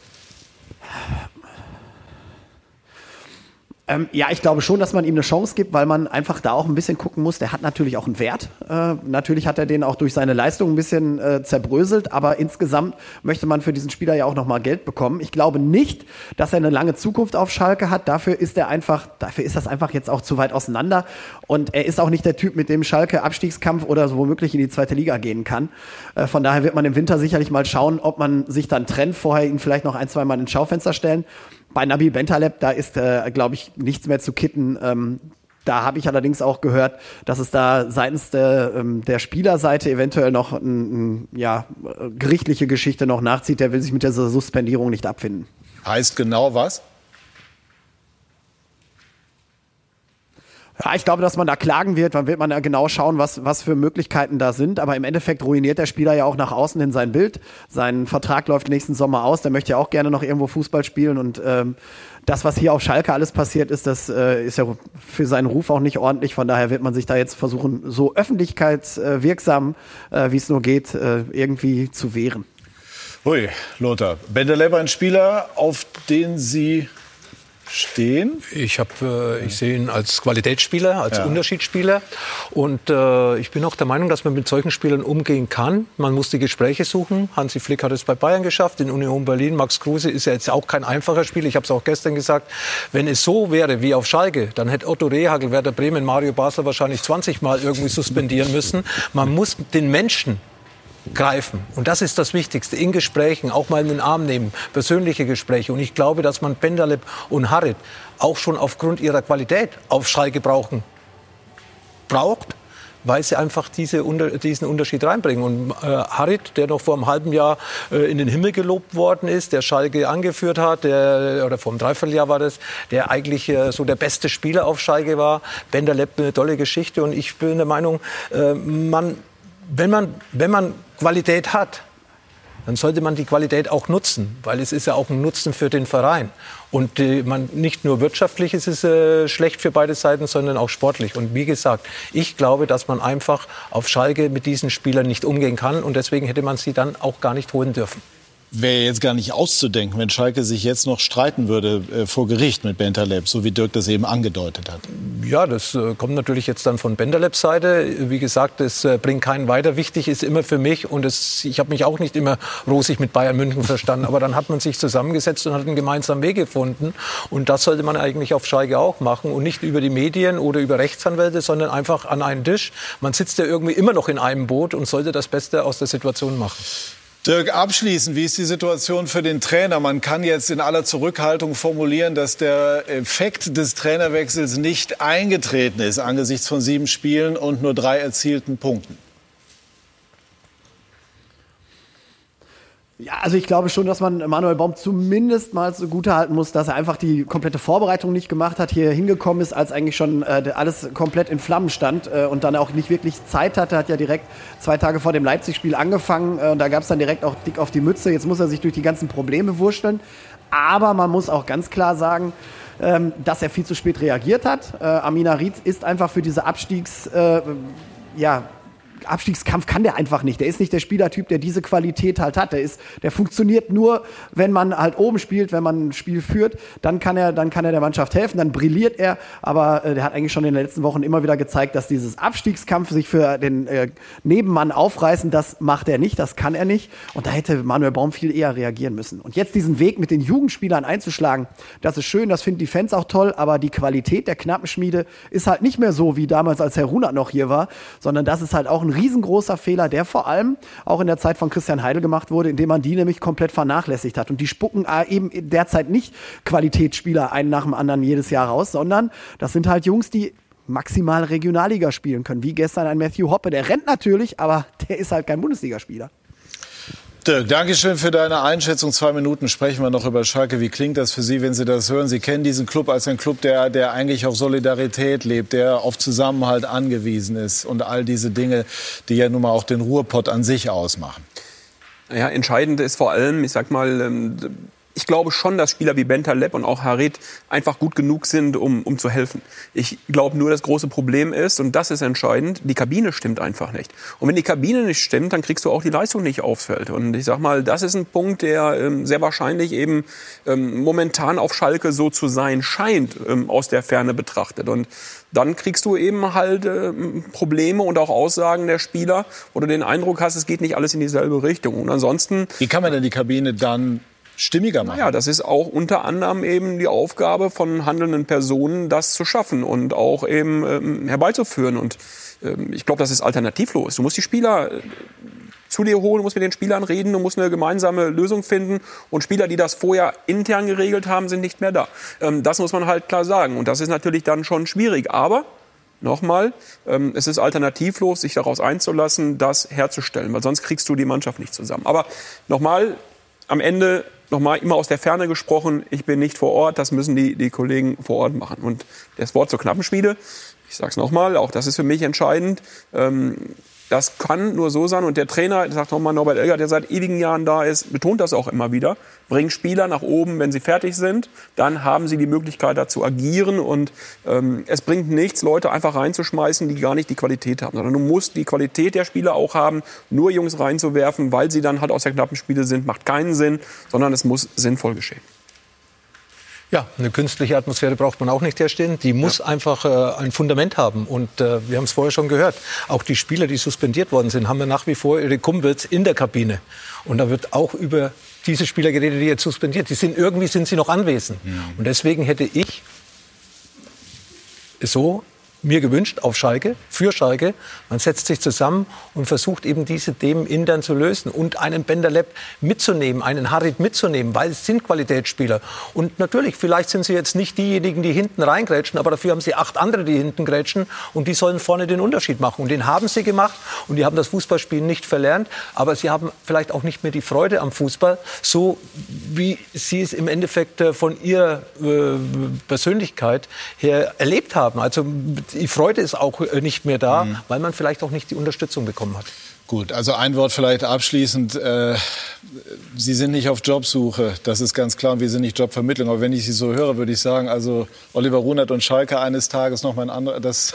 Ähm, ja, ich glaube schon, dass man ihm eine Chance gibt, weil man einfach da auch ein bisschen gucken muss. Der hat natürlich auch einen Wert. Äh, natürlich hat er den auch durch seine Leistung ein bisschen äh, zerbröselt, aber insgesamt möchte man für diesen Spieler ja auch nochmal Geld bekommen. Ich glaube nicht, dass er eine lange Zukunft auf Schalke hat. Dafür ist er einfach, dafür ist das einfach jetzt auch zu weit auseinander. Und er ist auch nicht der Typ, mit dem Schalke Abstiegskampf oder so womöglich in die zweite Liga gehen kann. Äh, von daher wird man im Winter sicherlich mal schauen, ob man sich dann trennt, vorher ihn vielleicht noch ein, zwei Mal ins Schaufenster stellen. Bei Nabil Bentaleb, da ist, äh, glaube ich, nichts mehr zu kitten. Ähm, da habe ich allerdings auch gehört, dass es da seitens der, ähm, der Spielerseite eventuell noch ein, ein, ja, gerichtliche Geschichte noch nachzieht. Der will sich mit dieser Suspendierung nicht abfinden. Heißt genau was? Ja, ich glaube, dass man da klagen wird. Dann wird man ja genau schauen, was, was für Möglichkeiten da sind. Aber im Endeffekt ruiniert der Spieler ja auch nach außen in sein Bild. Sein Vertrag läuft nächsten Sommer aus. Der möchte ja auch gerne noch irgendwo Fußball spielen. Und ähm, das, was hier auf Schalke alles passiert ist, das äh, ist ja für seinen Ruf auch nicht ordentlich. Von daher wird man sich da jetzt versuchen, so öffentlichkeitswirksam, äh, wie es nur geht, äh, irgendwie zu wehren. Hui, Lothar. Bendeleb ein Spieler, auf den Sie stehen? Ich, hab, äh, ich sehe ihn als Qualitätsspieler, als ja. Unterschiedsspieler. Und äh, ich bin auch der Meinung, dass man mit solchen Spielern umgehen kann. Man muss die Gespräche suchen. Hansi Flick hat es bei Bayern geschafft, in Union Berlin. Max Kruse ist ja jetzt auch kein einfacher Spieler. Ich habe es auch gestern gesagt. Wenn es so wäre wie auf Schalke, dann hätte Otto Rehagel, Werder Bremen, Mario Basler wahrscheinlich 20 Mal irgendwie suspendieren müssen. Man muss den Menschen greifen. Und das ist das Wichtigste. In Gesprächen auch mal in den Arm nehmen, persönliche Gespräche. Und ich glaube, dass man Penderleb und Harit auch schon aufgrund ihrer Qualität auf Schalke brauchen braucht, weil sie einfach diese, diesen Unterschied reinbringen. Und äh, Harit, der noch vor einem halben Jahr äh, in den Himmel gelobt worden ist, der Schalke angeführt hat, der, oder vor einem Dreivierteljahr war das, der eigentlich äh, so der beste Spieler auf Schalke war. Benderlepp eine tolle Geschichte. Und ich bin der Meinung, äh, man wenn man, wenn man Qualität hat, dann sollte man die Qualität auch nutzen, weil es ist ja auch ein Nutzen für den Verein. Und äh, man, nicht nur wirtschaftlich ist es äh, schlecht für beide Seiten, sondern auch sportlich. Und wie gesagt, ich glaube, dass man einfach auf Schalke mit diesen Spielern nicht umgehen kann und deswegen hätte man sie dann auch gar nicht holen dürfen wäre jetzt gar nicht auszudenken, wenn Schalke sich jetzt noch streiten würde äh, vor Gericht mit Bentaleb, so wie Dirk das eben angedeutet hat. Ja, das äh, kommt natürlich jetzt dann von Bentalebs Seite. Wie gesagt, es äh, bringt keinen weiter. Wichtig ist immer für mich, und es, ich habe mich auch nicht immer rosig mit Bayern München verstanden, aber dann hat man sich zusammengesetzt und hat einen gemeinsamen Weg gefunden. Und das sollte man eigentlich auf Schalke auch machen und nicht über die Medien oder über Rechtsanwälte, sondern einfach an einen Tisch. Man sitzt ja irgendwie immer noch in einem Boot und sollte das Beste aus der Situation machen. Dirk, abschließend, wie ist die Situation für den Trainer? Man kann jetzt in aller Zurückhaltung formulieren, dass der Effekt des Trainerwechsels nicht eingetreten ist angesichts von sieben Spielen und nur drei erzielten Punkten. Ja, also ich glaube schon, dass man Manuel Baum zumindest mal zugute halten muss, dass er einfach die komplette Vorbereitung nicht gemacht hat, hier hingekommen ist, als eigentlich schon äh, alles komplett in Flammen stand äh, und dann auch nicht wirklich Zeit hatte. Hat ja direkt zwei Tage vor dem Leipzig-Spiel angefangen äh, und da gab es dann direkt auch dick auf die Mütze. Jetzt muss er sich durch die ganzen Probleme wurschteln. Aber man muss auch ganz klar sagen, ähm, dass er viel zu spät reagiert hat. Äh, Amina Ried ist einfach für diese Abstiegs... Äh, ja, Abstiegskampf kann der einfach nicht. Der ist nicht der Spielertyp, der diese Qualität halt hat. Der ist, der funktioniert nur, wenn man halt oben spielt, wenn man ein Spiel führt, dann kann er, dann kann er der Mannschaft helfen, dann brilliert er. Aber äh, der hat eigentlich schon in den letzten Wochen immer wieder gezeigt, dass dieses Abstiegskampf sich für den äh, Nebenmann aufreißen, das macht er nicht, das kann er nicht. Und da hätte Manuel Baum viel eher reagieren müssen. Und jetzt diesen Weg mit den Jugendspielern einzuschlagen, das ist schön, das finden die Fans auch toll, aber die Qualität der Knappenschmiede ist halt nicht mehr so wie damals, als Herr Runert noch hier war, sondern das ist halt auch ein ein riesengroßer Fehler, der vor allem auch in der Zeit von Christian Heidel gemacht wurde, indem man die nämlich komplett vernachlässigt hat. Und die spucken äh, eben derzeit nicht Qualitätsspieler einen nach dem anderen jedes Jahr raus, sondern das sind halt Jungs, die maximal Regionalliga spielen können, wie gestern ein Matthew Hoppe. Der rennt natürlich, aber der ist halt kein Bundesligaspieler. Dirk, danke schön für deine Einschätzung. Zwei Minuten sprechen wir noch über Schalke. Wie klingt das für Sie, wenn Sie das hören? Sie kennen diesen Club als einen Club, der, der eigentlich auf Solidarität lebt, der auf Zusammenhalt angewiesen ist und all diese Dinge, die ja nun mal auch den Ruhrpott an sich ausmachen. Ja, entscheidend ist vor allem, ich sag mal, ähm, ich glaube schon, dass Spieler wie Bentaleb und auch Harit einfach gut genug sind, um, um zu helfen. Ich glaube nur, das große Problem ist, und das ist entscheidend, die Kabine stimmt einfach nicht. Und wenn die Kabine nicht stimmt, dann kriegst du auch die Leistung nicht aufs Feld. Und ich sag mal, das ist ein Punkt, der ähm, sehr wahrscheinlich eben ähm, momentan auf Schalke so zu sein scheint, ähm, aus der Ferne betrachtet. Und dann kriegst du eben halt äh, Probleme und auch Aussagen der Spieler, wo du den Eindruck hast, es geht nicht alles in dieselbe Richtung. Und ansonsten. Wie kann man denn die Kabine dann stimmiger machen. Ja, das ist auch unter anderem eben die Aufgabe von handelnden Personen, das zu schaffen und auch eben ähm, herbeizuführen. Und ähm, ich glaube, das ist alternativlos. Du musst die Spieler äh, zu dir holen, du musst mit den Spielern reden, du musst eine gemeinsame Lösung finden. Und Spieler, die das vorher intern geregelt haben, sind nicht mehr da. Ähm, das muss man halt klar sagen. Und das ist natürlich dann schon schwierig. Aber Nochmal, ähm, es ist alternativlos, sich daraus einzulassen, das herzustellen, weil sonst kriegst du die Mannschaft nicht zusammen. Aber nochmal, am Ende nochmal immer aus der Ferne gesprochen, ich bin nicht vor Ort, das müssen die, die Kollegen vor Ort machen. Und das Wort zur Knappenschmiede, ich sage es nochmal, auch das ist für mich entscheidend. Ähm, das kann nur so sein. Und der Trainer, sagt nochmal Norbert Elger, der seit ewigen Jahren da ist, betont das auch immer wieder. Bringt Spieler nach oben, wenn sie fertig sind. Dann haben sie die Möglichkeit, da zu agieren. Und ähm, es bringt nichts, Leute einfach reinzuschmeißen, die gar nicht die Qualität haben. Sondern du musst die Qualität der Spieler auch haben. Nur Jungs reinzuwerfen, weil sie dann halt aus der knappen Spiele sind, macht keinen Sinn, sondern es muss sinnvoll geschehen. Ja, eine künstliche Atmosphäre braucht man auch nicht herstellen. Die muss ja. einfach äh, ein Fundament haben. Und äh, wir haben es vorher schon gehört. Auch die Spieler, die suspendiert worden sind, haben ja nach wie vor ihre Kumpels in der Kabine. Und da wird auch über diese Spieler geredet, die jetzt suspendiert. Die sind irgendwie sind sie noch anwesend. Ja. Und deswegen hätte ich so mir gewünscht auf Schalke, für Schalke. Man setzt sich zusammen und versucht eben diese Themen intern zu lösen und einen Benderleb mitzunehmen, einen Harit mitzunehmen, weil es sind Qualitätsspieler. Und natürlich, vielleicht sind sie jetzt nicht diejenigen, die hinten reingrätschen, aber dafür haben sie acht andere, die hinten grätschen und die sollen vorne den Unterschied machen. Und den haben sie gemacht und die haben das Fußballspielen nicht verlernt, aber sie haben vielleicht auch nicht mehr die Freude am Fußball, so wie sie es im Endeffekt äh, von ihrer äh, Persönlichkeit her erlebt haben. Also die Freude ist auch äh, nicht mehr da, mhm. weil man vielleicht auch nicht die Unterstützung bekommen hat. Gut, also ein Wort vielleicht abschließend. Äh, Sie sind nicht auf Jobsuche, das ist ganz klar, und wir sind nicht Jobvermittlung. Aber wenn ich Sie so höre, würde ich sagen, also Oliver Runert und Schalke eines Tages noch mal ein anderer, das,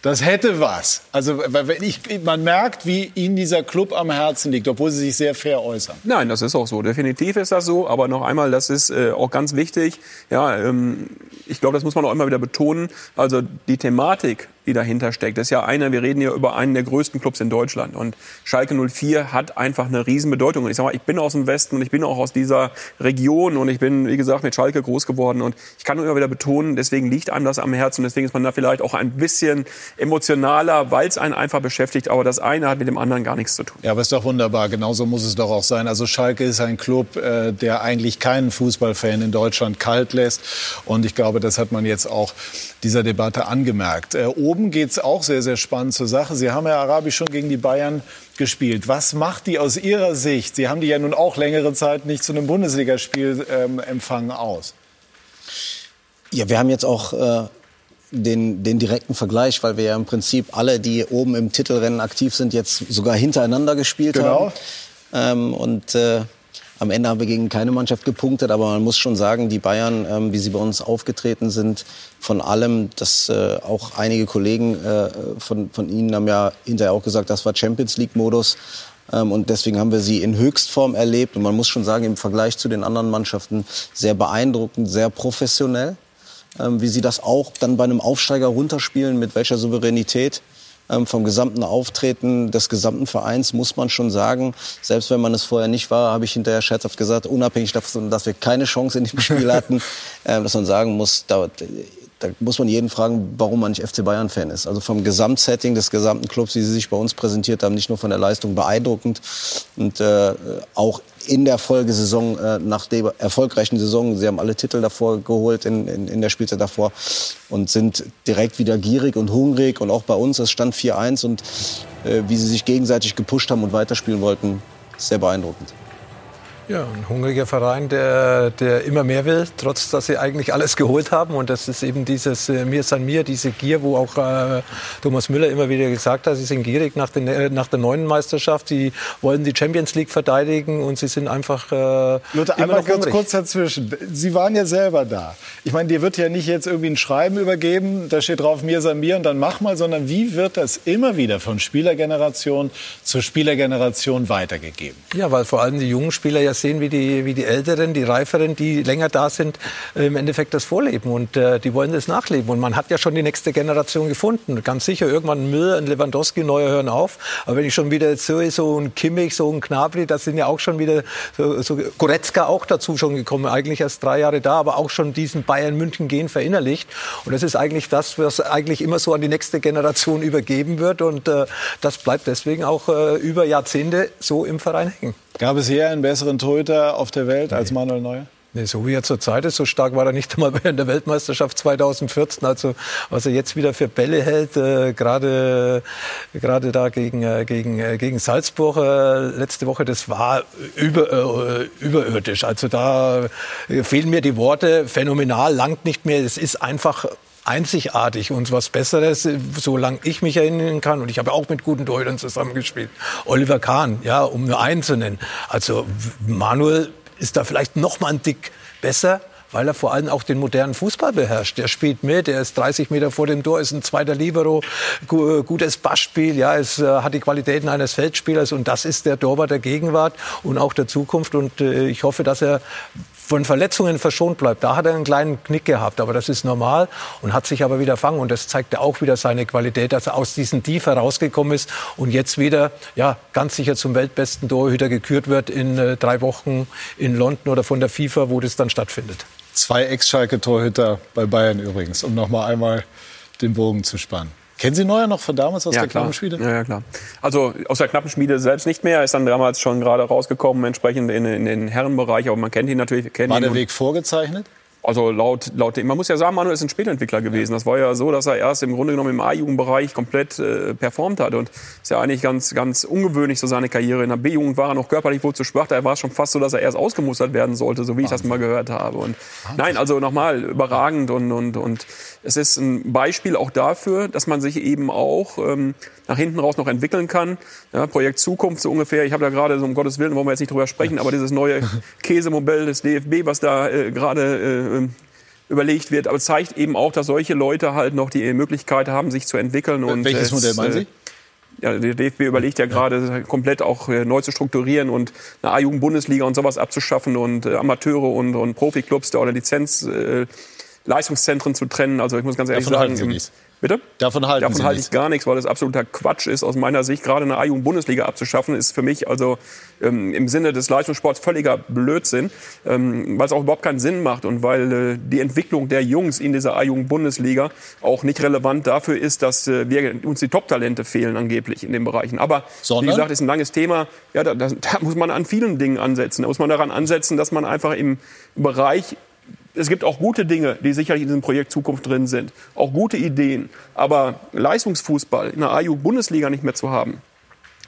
das hätte was. Also wenn ich, man merkt, wie Ihnen dieser Club am Herzen liegt, obwohl Sie sich sehr fair äußern. Nein, das ist auch so. Definitiv ist das so. Aber noch einmal, das ist äh, auch ganz wichtig. Ja, ähm, ich glaube, das muss man auch immer wieder betonen. Also die Thematik die dahinter steckt. Das ist ja einer, wir reden ja über einen der größten Clubs in Deutschland. Und Schalke 04 hat einfach eine Riesenbedeutung. Und ich sag mal, ich bin aus dem Westen und ich bin auch aus dieser Region und ich bin, wie gesagt, mit Schalke groß geworden. Und ich kann nur immer wieder betonen, deswegen liegt einem das am Herzen. Deswegen ist man da vielleicht auch ein bisschen emotionaler, weil es einen einfach beschäftigt. Aber das eine hat mit dem anderen gar nichts zu tun. Ja, aber ist doch wunderbar. Genauso muss es doch auch sein. Also Schalke ist ein Club, äh, der eigentlich keinen Fußballfan in Deutschland kalt lässt. Und ich glaube, das hat man jetzt auch dieser Debatte angemerkt. Äh, oben geht es auch sehr, sehr spannend zur Sache. Sie haben ja Arabisch schon gegen die Bayern gespielt. Was macht die aus Ihrer Sicht? Sie haben die ja nun auch längere Zeit nicht zu einem Bundesligaspiel ähm, empfangen aus. Ja, wir haben jetzt auch äh, den, den direkten Vergleich, weil wir ja im Prinzip alle, die oben im Titelrennen aktiv sind, jetzt sogar hintereinander gespielt genau. haben. Ähm, und äh, am Ende haben wir gegen keine Mannschaft gepunktet, aber man muss schon sagen, die Bayern, ähm, wie sie bei uns aufgetreten sind, von allem, dass äh, auch einige Kollegen äh, von, von Ihnen haben ja hinterher auch gesagt, das war Champions League-Modus. Ähm, und deswegen haben wir sie in Höchstform erlebt. Und man muss schon sagen, im Vergleich zu den anderen Mannschaften sehr beeindruckend, sehr professionell, ähm, wie sie das auch dann bei einem Aufsteiger runterspielen, mit welcher Souveränität. Ähm, vom gesamten Auftreten des gesamten Vereins muss man schon sagen, selbst wenn man es vorher nicht war, habe ich hinterher scherzhaft gesagt, unabhängig davon, dass wir keine Chance in dem Spiel hatten, äh, dass man sagen muss, da, da muss man jeden fragen, warum man nicht FC Bayern-Fan ist. Also vom Gesamtsetting des gesamten Clubs, wie sie sich bei uns präsentiert haben, nicht nur von der Leistung beeindruckend und äh, auch in der Folgesaison, äh, nach der erfolgreichen Saison, sie haben alle Titel davor geholt in, in, in der Spielzeit davor und sind direkt wieder gierig und hungrig und auch bei uns, es stand 4-1 und äh, wie sie sich gegenseitig gepusht haben und weiterspielen wollten, sehr beeindruckend. Ja, ein hungriger Verein, der, der immer mehr will, trotz dass sie eigentlich alles geholt haben. Und das ist eben dieses äh, Mir san mir, diese Gier, wo auch äh, Thomas Müller immer wieder gesagt hat, sie sind gierig nach, den, äh, nach der neuen Meisterschaft. Sie wollen die Champions League verteidigen und sie sind einfach äh, Luther, einmal ganz kurz dazwischen. Sie waren ja selber da. Ich meine, dir wird ja nicht jetzt irgendwie ein Schreiben übergeben, da steht drauf Mir san mir und dann mach mal, sondern wie wird das immer wieder von Spielergeneration zur Spielergeneration weitergegeben? Ja, weil vor allem die jungen Spieler ja sehen, wie die, wie die Älteren, die Reiferen, die länger da sind, äh, im Endeffekt das vorleben. Und äh, die wollen das nachleben. Und man hat ja schon die nächste Generation gefunden. Ganz sicher, irgendwann Müller, ein Lewandowski, Neuer hören auf. Aber wenn ich schon wieder so, so ein Kimmich, so ein Knabri, das sind ja auch schon wieder, so, so Goretzka auch dazu schon gekommen. Eigentlich erst drei Jahre da, aber auch schon diesen Bayern-München-Gehen verinnerlicht. Und das ist eigentlich das, was eigentlich immer so an die nächste Generation übergeben wird. Und äh, das bleibt deswegen auch äh, über Jahrzehnte so im Verein hängen. Gab es hier einen besseren Torhüter auf der Welt als Manuel Neuer? Nee, so wie er zurzeit ist, so stark war er nicht einmal während der Weltmeisterschaft 2014. Also was er jetzt wieder für Bälle hält, äh, gerade gerade da gegen äh, gegen äh, gegen Salzburg äh, letzte Woche, das war über, äh, überirdisch. Also da fehlen mir die Worte. Phänomenal, langt nicht mehr. Es ist einfach einzigartig und was Besseres, solange ich mich erinnern kann. Und ich habe auch mit guten Torhütern zusammengespielt. Oliver Kahn, ja, um nur einen zu nennen. Also Manuel ist da vielleicht noch mal ein Dick besser weil er vor allem auch den modernen Fußball beherrscht. Der spielt mit, er ist 30 Meter vor dem Tor, ist ein zweiter Libero, gutes Passspiel, ja, es äh, hat die Qualitäten eines Feldspielers und das ist der Torwart der Gegenwart und auch der Zukunft und äh, ich hoffe, dass er von Verletzungen verschont bleibt. Da hat er einen kleinen Knick gehabt, aber das ist normal und hat sich aber wieder fangen. Und das zeigt ja auch wieder seine Qualität, dass er aus diesem Tief herausgekommen ist und jetzt wieder ja, ganz sicher zum weltbesten Torhüter gekürt wird in äh, drei Wochen in London oder von der FIFA, wo das dann stattfindet. Zwei Ex-Schalke-Torhüter bei Bayern übrigens, um noch mal einmal den Bogen zu spannen. Kennen Sie Neuer noch von damals aus ja, der klar. Knappenschmiede? Ja, ja, klar. Also aus der Knappenschmiede selbst nicht mehr. Ist dann damals schon gerade rausgekommen, entsprechend in, in den Herrenbereich. Aber man kennt ihn natürlich. Kennt War ihn der Weg vorgezeichnet? Also laut, laut dem, man muss ja sagen, Manuel ist ein Spätentwickler gewesen. Das war ja so, dass er erst im Grunde genommen im A-Jugendbereich komplett äh, performt hat. Und ist ja eigentlich ganz, ganz ungewöhnlich so seine Karriere. In der B-Jugend war er noch körperlich wohl zu schwach. Da war es schon fast so, dass er erst ausgemustert werden sollte, so wie ich das mal gehört habe. Und nein, also nochmal überragend und, und, und es ist ein Beispiel auch dafür, dass man sich eben auch ähm, nach hinten raus noch entwickeln kann. Ja, Projekt Zukunft so ungefähr. Ich habe da gerade so um Gottes Willen, wollen wir jetzt nicht drüber sprechen, aber dieses neue Käsemodell des DFB, was da äh, gerade äh, überlegt wird, aber zeigt eben auch, dass solche Leute halt noch die Möglichkeit haben, sich zu entwickeln. Und Welches es, Modell meinen Sie? Äh, ja, der DFB überlegt ja gerade komplett auch äh, neu zu strukturieren und eine A-Jugend-Bundesliga und sowas abzuschaffen und äh, Amateure und, und Profiklubs da oder Lizenz, äh, Leistungszentren zu trennen. Also ich muss ganz ehrlich Davon halten sagen, Sie im-. Bitte? Davon halten Davon Sie halte nichts. ich gar nichts, weil das absoluter Quatsch ist. Aus meiner Sicht, gerade eine A-Jugend-Bundesliga abzuschaffen, ist für mich also ähm, im Sinne des Leistungssports völliger Blödsinn, ähm, weil es auch überhaupt keinen Sinn macht und weil äh, die Entwicklung der Jungs in dieser A-Jugend-Bundesliga auch nicht relevant dafür ist, dass äh, wir, uns die Top-Talente fehlen angeblich in den Bereichen. Aber Sondern? wie gesagt, ist ein langes Thema. Ja, da, da, da muss man an vielen Dingen ansetzen. Da muss man daran ansetzen, dass man einfach im Bereich es gibt auch gute Dinge, die sicherlich in diesem Projekt Zukunft drin sind. Auch gute Ideen. Aber Leistungsfußball in der A-Jugend-Bundesliga nicht mehr zu haben,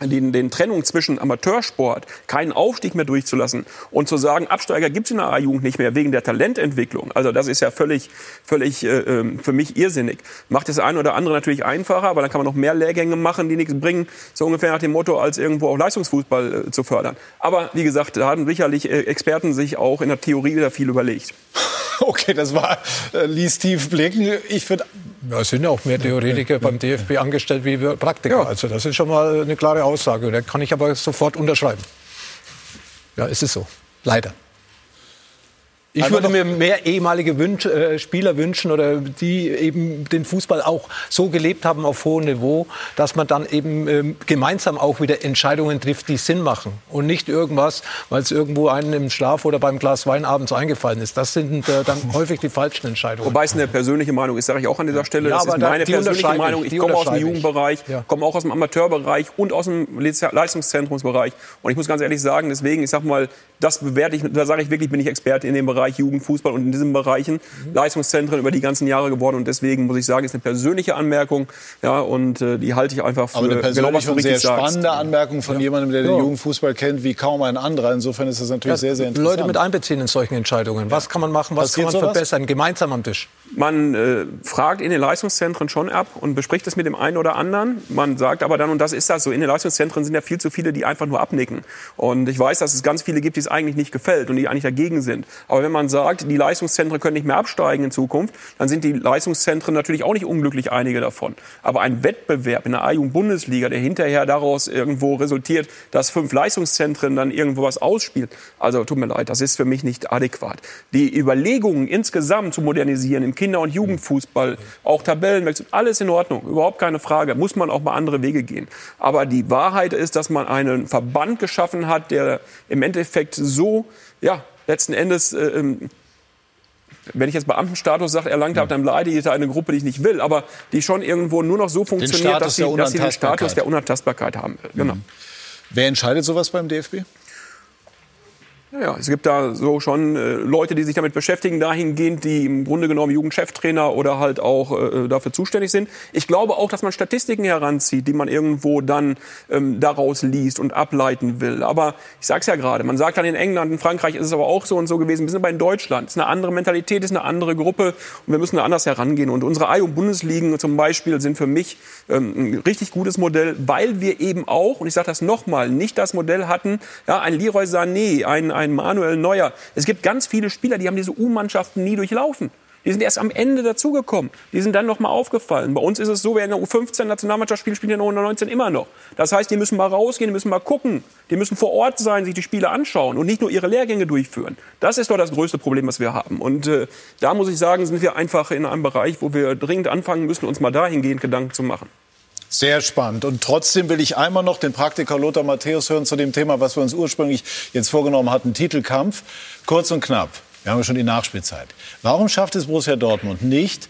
den, den Trennung zwischen Amateursport, keinen Aufstieg mehr durchzulassen und zu sagen, Absteiger gibt es in der A-Jugend nicht mehr wegen der Talententwicklung. Also das ist ja völlig, völlig äh, ähm, für mich irrsinnig. Macht das eine oder andere natürlich einfacher, aber dann kann man noch mehr Lehrgänge machen, die nichts bringen, so ungefähr nach dem Motto, als irgendwo auch Leistungsfußball äh, zu fördern. Aber wie gesagt, da haben sicherlich äh, Experten sich auch in der Theorie wieder viel überlegt. Okay, das war äh, ließ tief blicken. Ich finde, Ja, es sind ja auch mehr Theoretiker beim DFB angestellt wie Praktiker. Also das ist schon mal eine klare Aussage. Da kann ich aber sofort unterschreiben. Ja, es ist so. Leider. Ich würde mir mehr ehemalige Wünsch, äh, Spieler wünschen oder die eben den Fußball auch so gelebt haben auf hohem Niveau, dass man dann eben ähm, gemeinsam auch wieder Entscheidungen trifft, die Sinn machen und nicht irgendwas, weil es irgendwo einen im Schlaf oder beim Glas Wein abends eingefallen ist. Das sind äh, dann häufig die falschen Entscheidungen. Wobei es eine persönliche Meinung ist, sage ich auch an dieser Stelle. Ja, das ist meine persönliche Meinung. Ich komme aus dem Jugendbereich, ja. komme auch aus dem Amateurbereich und aus dem Leistungszentrumsbereich. Und ich muss ganz ehrlich sagen, deswegen, ich sag mal, das bewerte ich, da sage ich wirklich, bin ich Experte in dem Bereich Jugendfußball und in diesen Bereichen mhm. Leistungszentren über die ganzen Jahre geworden. Und deswegen muss ich sagen, ist eine persönliche Anmerkung. Ja, und äh, die halte ich einfach für Aber eine persönliche genau, und sehr spannende Anmerkung von ja. jemandem, der den ja. Jugendfußball kennt, wie kaum ein anderer. Insofern ist das natürlich ja, sehr, sehr interessant. Leute mit einbeziehen in solchen Entscheidungen. Was kann man machen, was Passiert kann man verbessern, gemeinsam am Tisch? Man äh, fragt in den Leistungszentren schon ab und bespricht es mit dem einen oder anderen. Man sagt aber dann, und das ist das so, in den Leistungszentren sind ja viel zu viele, die einfach nur abnicken. Und ich weiß, dass es ganz viele gibt, die eigentlich nicht gefällt und die eigentlich dagegen sind. Aber wenn man sagt, die Leistungszentren können nicht mehr absteigen in Zukunft, dann sind die Leistungszentren natürlich auch nicht unglücklich, einige davon. Aber ein Wettbewerb in der A-Jugend-Bundesliga, der hinterher daraus irgendwo resultiert, dass fünf Leistungszentren dann irgendwo was ausspielen, also tut mir leid, das ist für mich nicht adäquat. Die Überlegungen insgesamt zu modernisieren im Kinder- und Jugendfußball, auch Tabellenwechsel, alles in Ordnung, überhaupt keine Frage, muss man auch mal andere Wege gehen. Aber die Wahrheit ist, dass man einen Verband geschaffen hat, der im Endeffekt so, ja, letzten Endes, äh, ähm, wenn ich jetzt Beamtenstatus sage, erlangt habe, dann beleidige ich eine Gruppe, die ich nicht will, aber die schon irgendwo nur noch so funktioniert, dass sie, dass sie, den Status der Unantastbarkeit haben. Genau. Mhm. Wer entscheidet sowas beim DFB? Ja, es gibt da so schon äh, Leute, die sich damit beschäftigen, dahingehend, die im Grunde genommen Jugendcheftrainer oder halt auch äh, dafür zuständig sind. Ich glaube auch, dass man Statistiken heranzieht, die man irgendwo dann ähm, daraus liest und ableiten will. Aber ich sage es ja gerade, man sagt dann in England, in Frankreich ist es aber auch so und so gewesen. Wir sind aber in Deutschland. Es ist eine andere Mentalität, ist eine andere Gruppe und wir müssen da anders herangehen. Und unsere IO-Bundesligen zum Beispiel sind für mich ähm, ein richtig gutes Modell, weil wir eben auch, und ich sage das nochmal, nicht das Modell hatten, ja, ein Leroy Sané, ein ein Manuel Neuer. Es gibt ganz viele Spieler, die haben diese U-Mannschaften nie durchlaufen. Die sind erst am Ende dazugekommen. Die sind dann noch mal aufgefallen. Bei uns ist es so, wer in der U15-Nationalmannschaft spielt, spielt in der U19 immer noch. Das heißt, die müssen mal rausgehen, die müssen mal gucken. Die müssen vor Ort sein, sich die Spiele anschauen und nicht nur ihre Lehrgänge durchführen. Das ist doch das größte Problem, was wir haben. Und äh, da muss ich sagen, sind wir einfach in einem Bereich, wo wir dringend anfangen müssen, uns mal dahingehend Gedanken zu machen. Sehr spannend. Und trotzdem will ich einmal noch den Praktiker Lothar Matthäus hören zu dem Thema, was wir uns ursprünglich jetzt vorgenommen hatten, Titelkampf. Kurz und knapp. Wir haben ja schon die Nachspielzeit. Warum schafft es Borussia Dortmund nicht,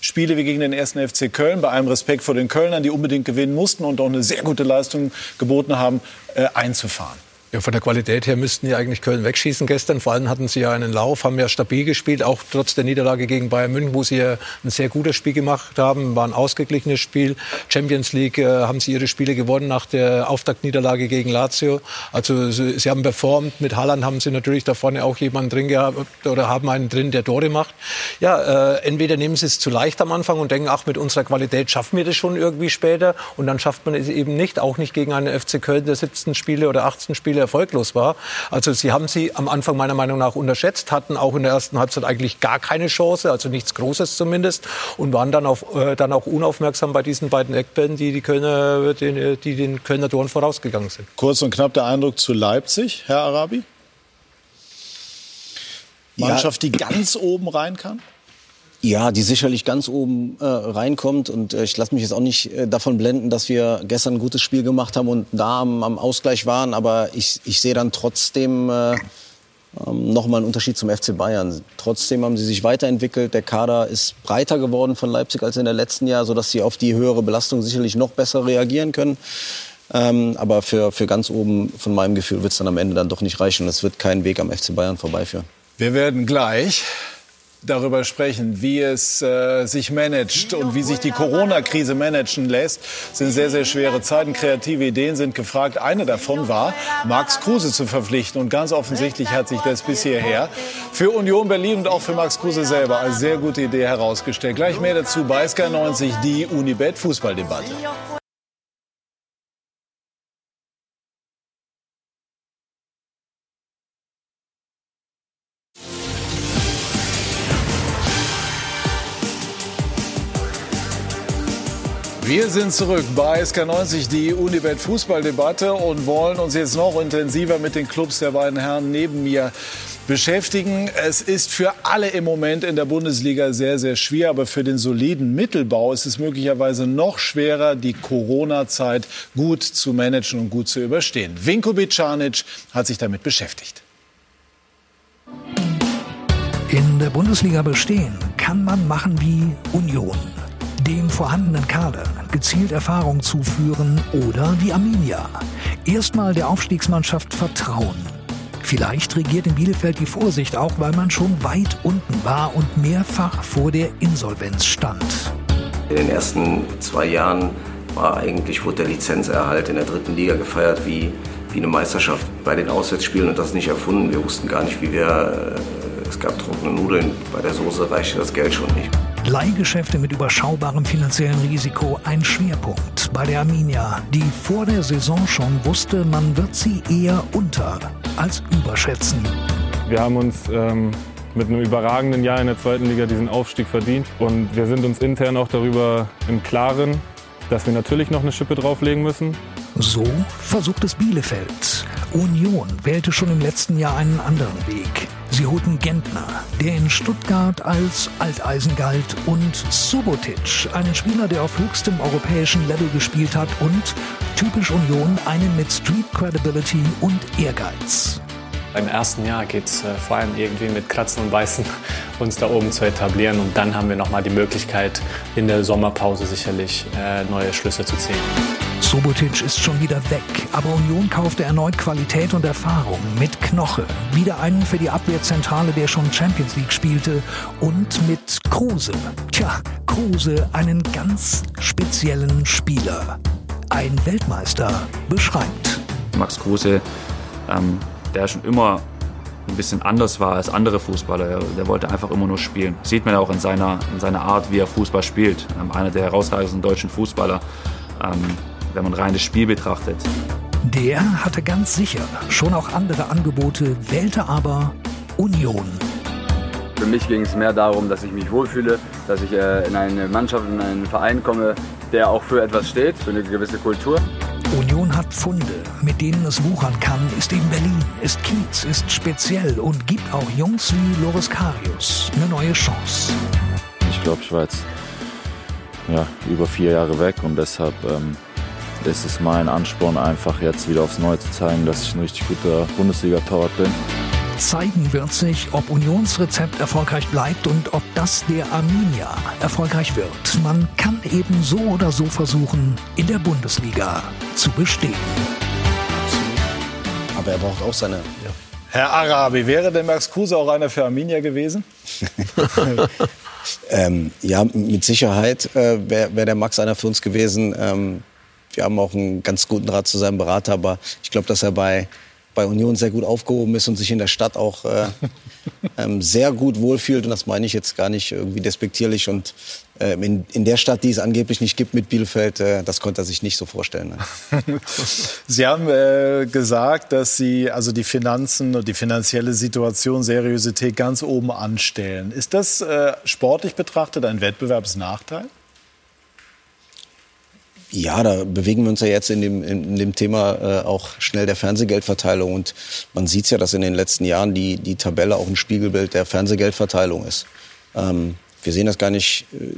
Spiele wie gegen den ersten FC Köln, bei allem Respekt vor den Kölnern, die unbedingt gewinnen mussten und auch eine sehr gute Leistung geboten haben, äh, einzufahren? Ja, von der Qualität her müssten die eigentlich Köln wegschießen gestern. Vor allem hatten sie ja einen Lauf, haben ja stabil gespielt, auch trotz der Niederlage gegen Bayern München, wo sie ja ein sehr gutes Spiel gemacht haben, war ein ausgeglichenes Spiel. Champions League äh, haben sie ihre Spiele gewonnen nach der Auftaktniederlage gegen Lazio. Also sie, sie, haben performt. Mit Haaland haben sie natürlich da vorne auch jemanden drin gehabt oder haben einen drin, der Tore macht. Ja, äh, entweder nehmen sie es zu leicht am Anfang und denken, ach, mit unserer Qualität schaffen wir das schon irgendwie später. Und dann schafft man es eben nicht, auch nicht gegen einen FC Köln, der 17 Spiele oder 18 Spiele erfolglos war. Also sie haben sie am Anfang meiner Meinung nach unterschätzt, hatten auch in der ersten Halbzeit eigentlich gar keine Chance, also nichts Großes zumindest, und waren dann, auf, äh, dann auch unaufmerksam bei diesen beiden Eckbällen, die, die, Kölner, die, die den Kölner Toren vorausgegangen sind. Kurz und knapp der Eindruck zu Leipzig, Herr Arabi? Mannschaft, die ganz oben rein kann? Ja, die sicherlich ganz oben äh, reinkommt. Und äh, ich lasse mich jetzt auch nicht äh, davon blenden, dass wir gestern ein gutes Spiel gemacht haben und da am, am Ausgleich waren. Aber ich, ich sehe dann trotzdem äh, ähm, nochmal einen Unterschied zum FC Bayern. Trotzdem haben sie sich weiterentwickelt. Der Kader ist breiter geworden von Leipzig als in der letzten Jahr, sodass sie auf die höhere Belastung sicherlich noch besser reagieren können. Ähm, aber für, für ganz oben, von meinem Gefühl, wird es dann am Ende dann doch nicht reichen. Es wird keinen Weg am FC Bayern vorbeiführen. Wir werden gleich darüber sprechen, wie es äh, sich managt und wie sich die Corona-Krise managen lässt. Sind sehr, sehr schwere Zeiten. Kreative Ideen sind gefragt. Eine davon war, Max Kruse zu verpflichten. Und ganz offensichtlich hat sich das bis hierher für Union Berlin und auch für Max Kruse selber als sehr gute Idee herausgestellt. Gleich mehr dazu bei SK90, die Unibet sind zurück bei SK90, die Unibet Fußballdebatte und wollen uns jetzt noch intensiver mit den Clubs der beiden Herren neben mir beschäftigen. Es ist für alle im Moment in der Bundesliga sehr, sehr schwer, aber für den soliden Mittelbau ist es möglicherweise noch schwerer, die Corona-Zeit gut zu managen und gut zu überstehen. Vinko Bicanic hat sich damit beschäftigt. In der Bundesliga bestehen kann man machen wie Union dem vorhandenen Kader gezielt Erfahrung zuführen oder wie Arminia. Erstmal der Aufstiegsmannschaft vertrauen. Vielleicht regiert in Bielefeld die Vorsicht auch, weil man schon weit unten war und mehrfach vor der Insolvenz stand. In den ersten zwei Jahren war eigentlich, wurde der Lizenzerhalt in der dritten Liga gefeiert wie, wie eine Meisterschaft bei den Auswärtsspielen und das nicht erfunden. Wir wussten gar nicht, wie wir, äh, es gab trockene Nudeln, bei der Soße reichte das Geld schon nicht. Leihgeschäfte mit überschaubarem finanziellen Risiko ein Schwerpunkt bei der Arminia, die vor der Saison schon wusste, man wird sie eher unter als überschätzen. Wir haben uns ähm, mit einem überragenden Jahr in der zweiten Liga diesen Aufstieg verdient und wir sind uns intern auch darüber im Klaren, dass wir natürlich noch eine Schippe drauflegen müssen. So versucht es Bielefeld. Union wählte schon im letzten Jahr einen anderen Weg. Sie holten Gentner, der in Stuttgart als Alteisen galt, und Subotic, einen Spieler, der auf höchstem europäischen Level gespielt hat und typisch Union einen mit Street Credibility und Ehrgeiz. Im ersten Jahr geht es äh, vor allem irgendwie mit Kratzen und Beißen, uns da oben zu etablieren. Und dann haben wir nochmal die Möglichkeit, in der Sommerpause sicherlich äh, neue Schlüsse zu ziehen. Subotic ist schon wieder weg, aber Union kaufte erneut Qualität und Erfahrung mit Knoche, wieder einen für die Abwehrzentrale, der schon Champions League spielte, und mit Kruse. Tja, Kruse, einen ganz speziellen Spieler. Ein Weltmeister beschreibt. Max Kruse, ähm, der schon immer ein bisschen anders war als andere Fußballer. Der wollte einfach immer nur spielen. Sieht man auch in seiner, in seiner Art, wie er Fußball spielt. Ähm, einer der herausragendsten deutschen Fußballer. Ähm, wenn man rein das Spiel betrachtet. Der hatte ganz sicher schon auch andere Angebote, wählte aber Union. Für mich ging es mehr darum, dass ich mich wohlfühle, dass ich äh, in eine Mannschaft, in einen Verein komme, der auch für etwas steht, für eine gewisse Kultur. Union hat Funde, mit denen es wuchern kann, ist eben Berlin, ist Kiez, ist speziell und gibt auch Jungs wie Loris Karius eine neue Chance. Ich glaube, ich war jetzt ja, über vier Jahre weg und deshalb ähm, ist es mein Ansporn, einfach jetzt wieder aufs Neue zu zeigen, dass ich ein richtig guter Bundesliga-Torwart bin. Zeigen wird sich, ob Unionsrezept erfolgreich bleibt und ob das der Arminia erfolgreich wird. Man kann eben so oder so versuchen, in der Bundesliga zu bestehen. Aber er braucht auch seine. Ja. Herr Arabi, wäre der Max Kruse auch einer für Arminia gewesen? ähm, ja, mit Sicherheit äh, wäre wär der Max einer für uns gewesen. Ähm, wir haben auch einen ganz guten Rat zu seinem Berater, aber ich glaube, dass er bei, bei Union sehr gut aufgehoben ist und sich in der Stadt auch äh, ähm, sehr gut wohlfühlt. Und das meine ich jetzt gar nicht irgendwie despektierlich. Und äh, in, in der Stadt, die es angeblich nicht gibt mit Bielefeld, äh, das konnte er sich nicht so vorstellen. Ne? Sie haben äh, gesagt, dass Sie also die Finanzen und die finanzielle Situation, Seriosität ganz oben anstellen. Ist das äh, sportlich betrachtet ein Wettbewerbsnachteil? Ja, da bewegen wir uns ja jetzt in dem, in dem Thema äh, auch schnell der Fernsehgeldverteilung. Und man sieht ja, dass in den letzten Jahren die, die Tabelle auch ein Spiegelbild der Fernsehgeldverteilung ist. Ähm, wir sehen das gar nicht. Äh,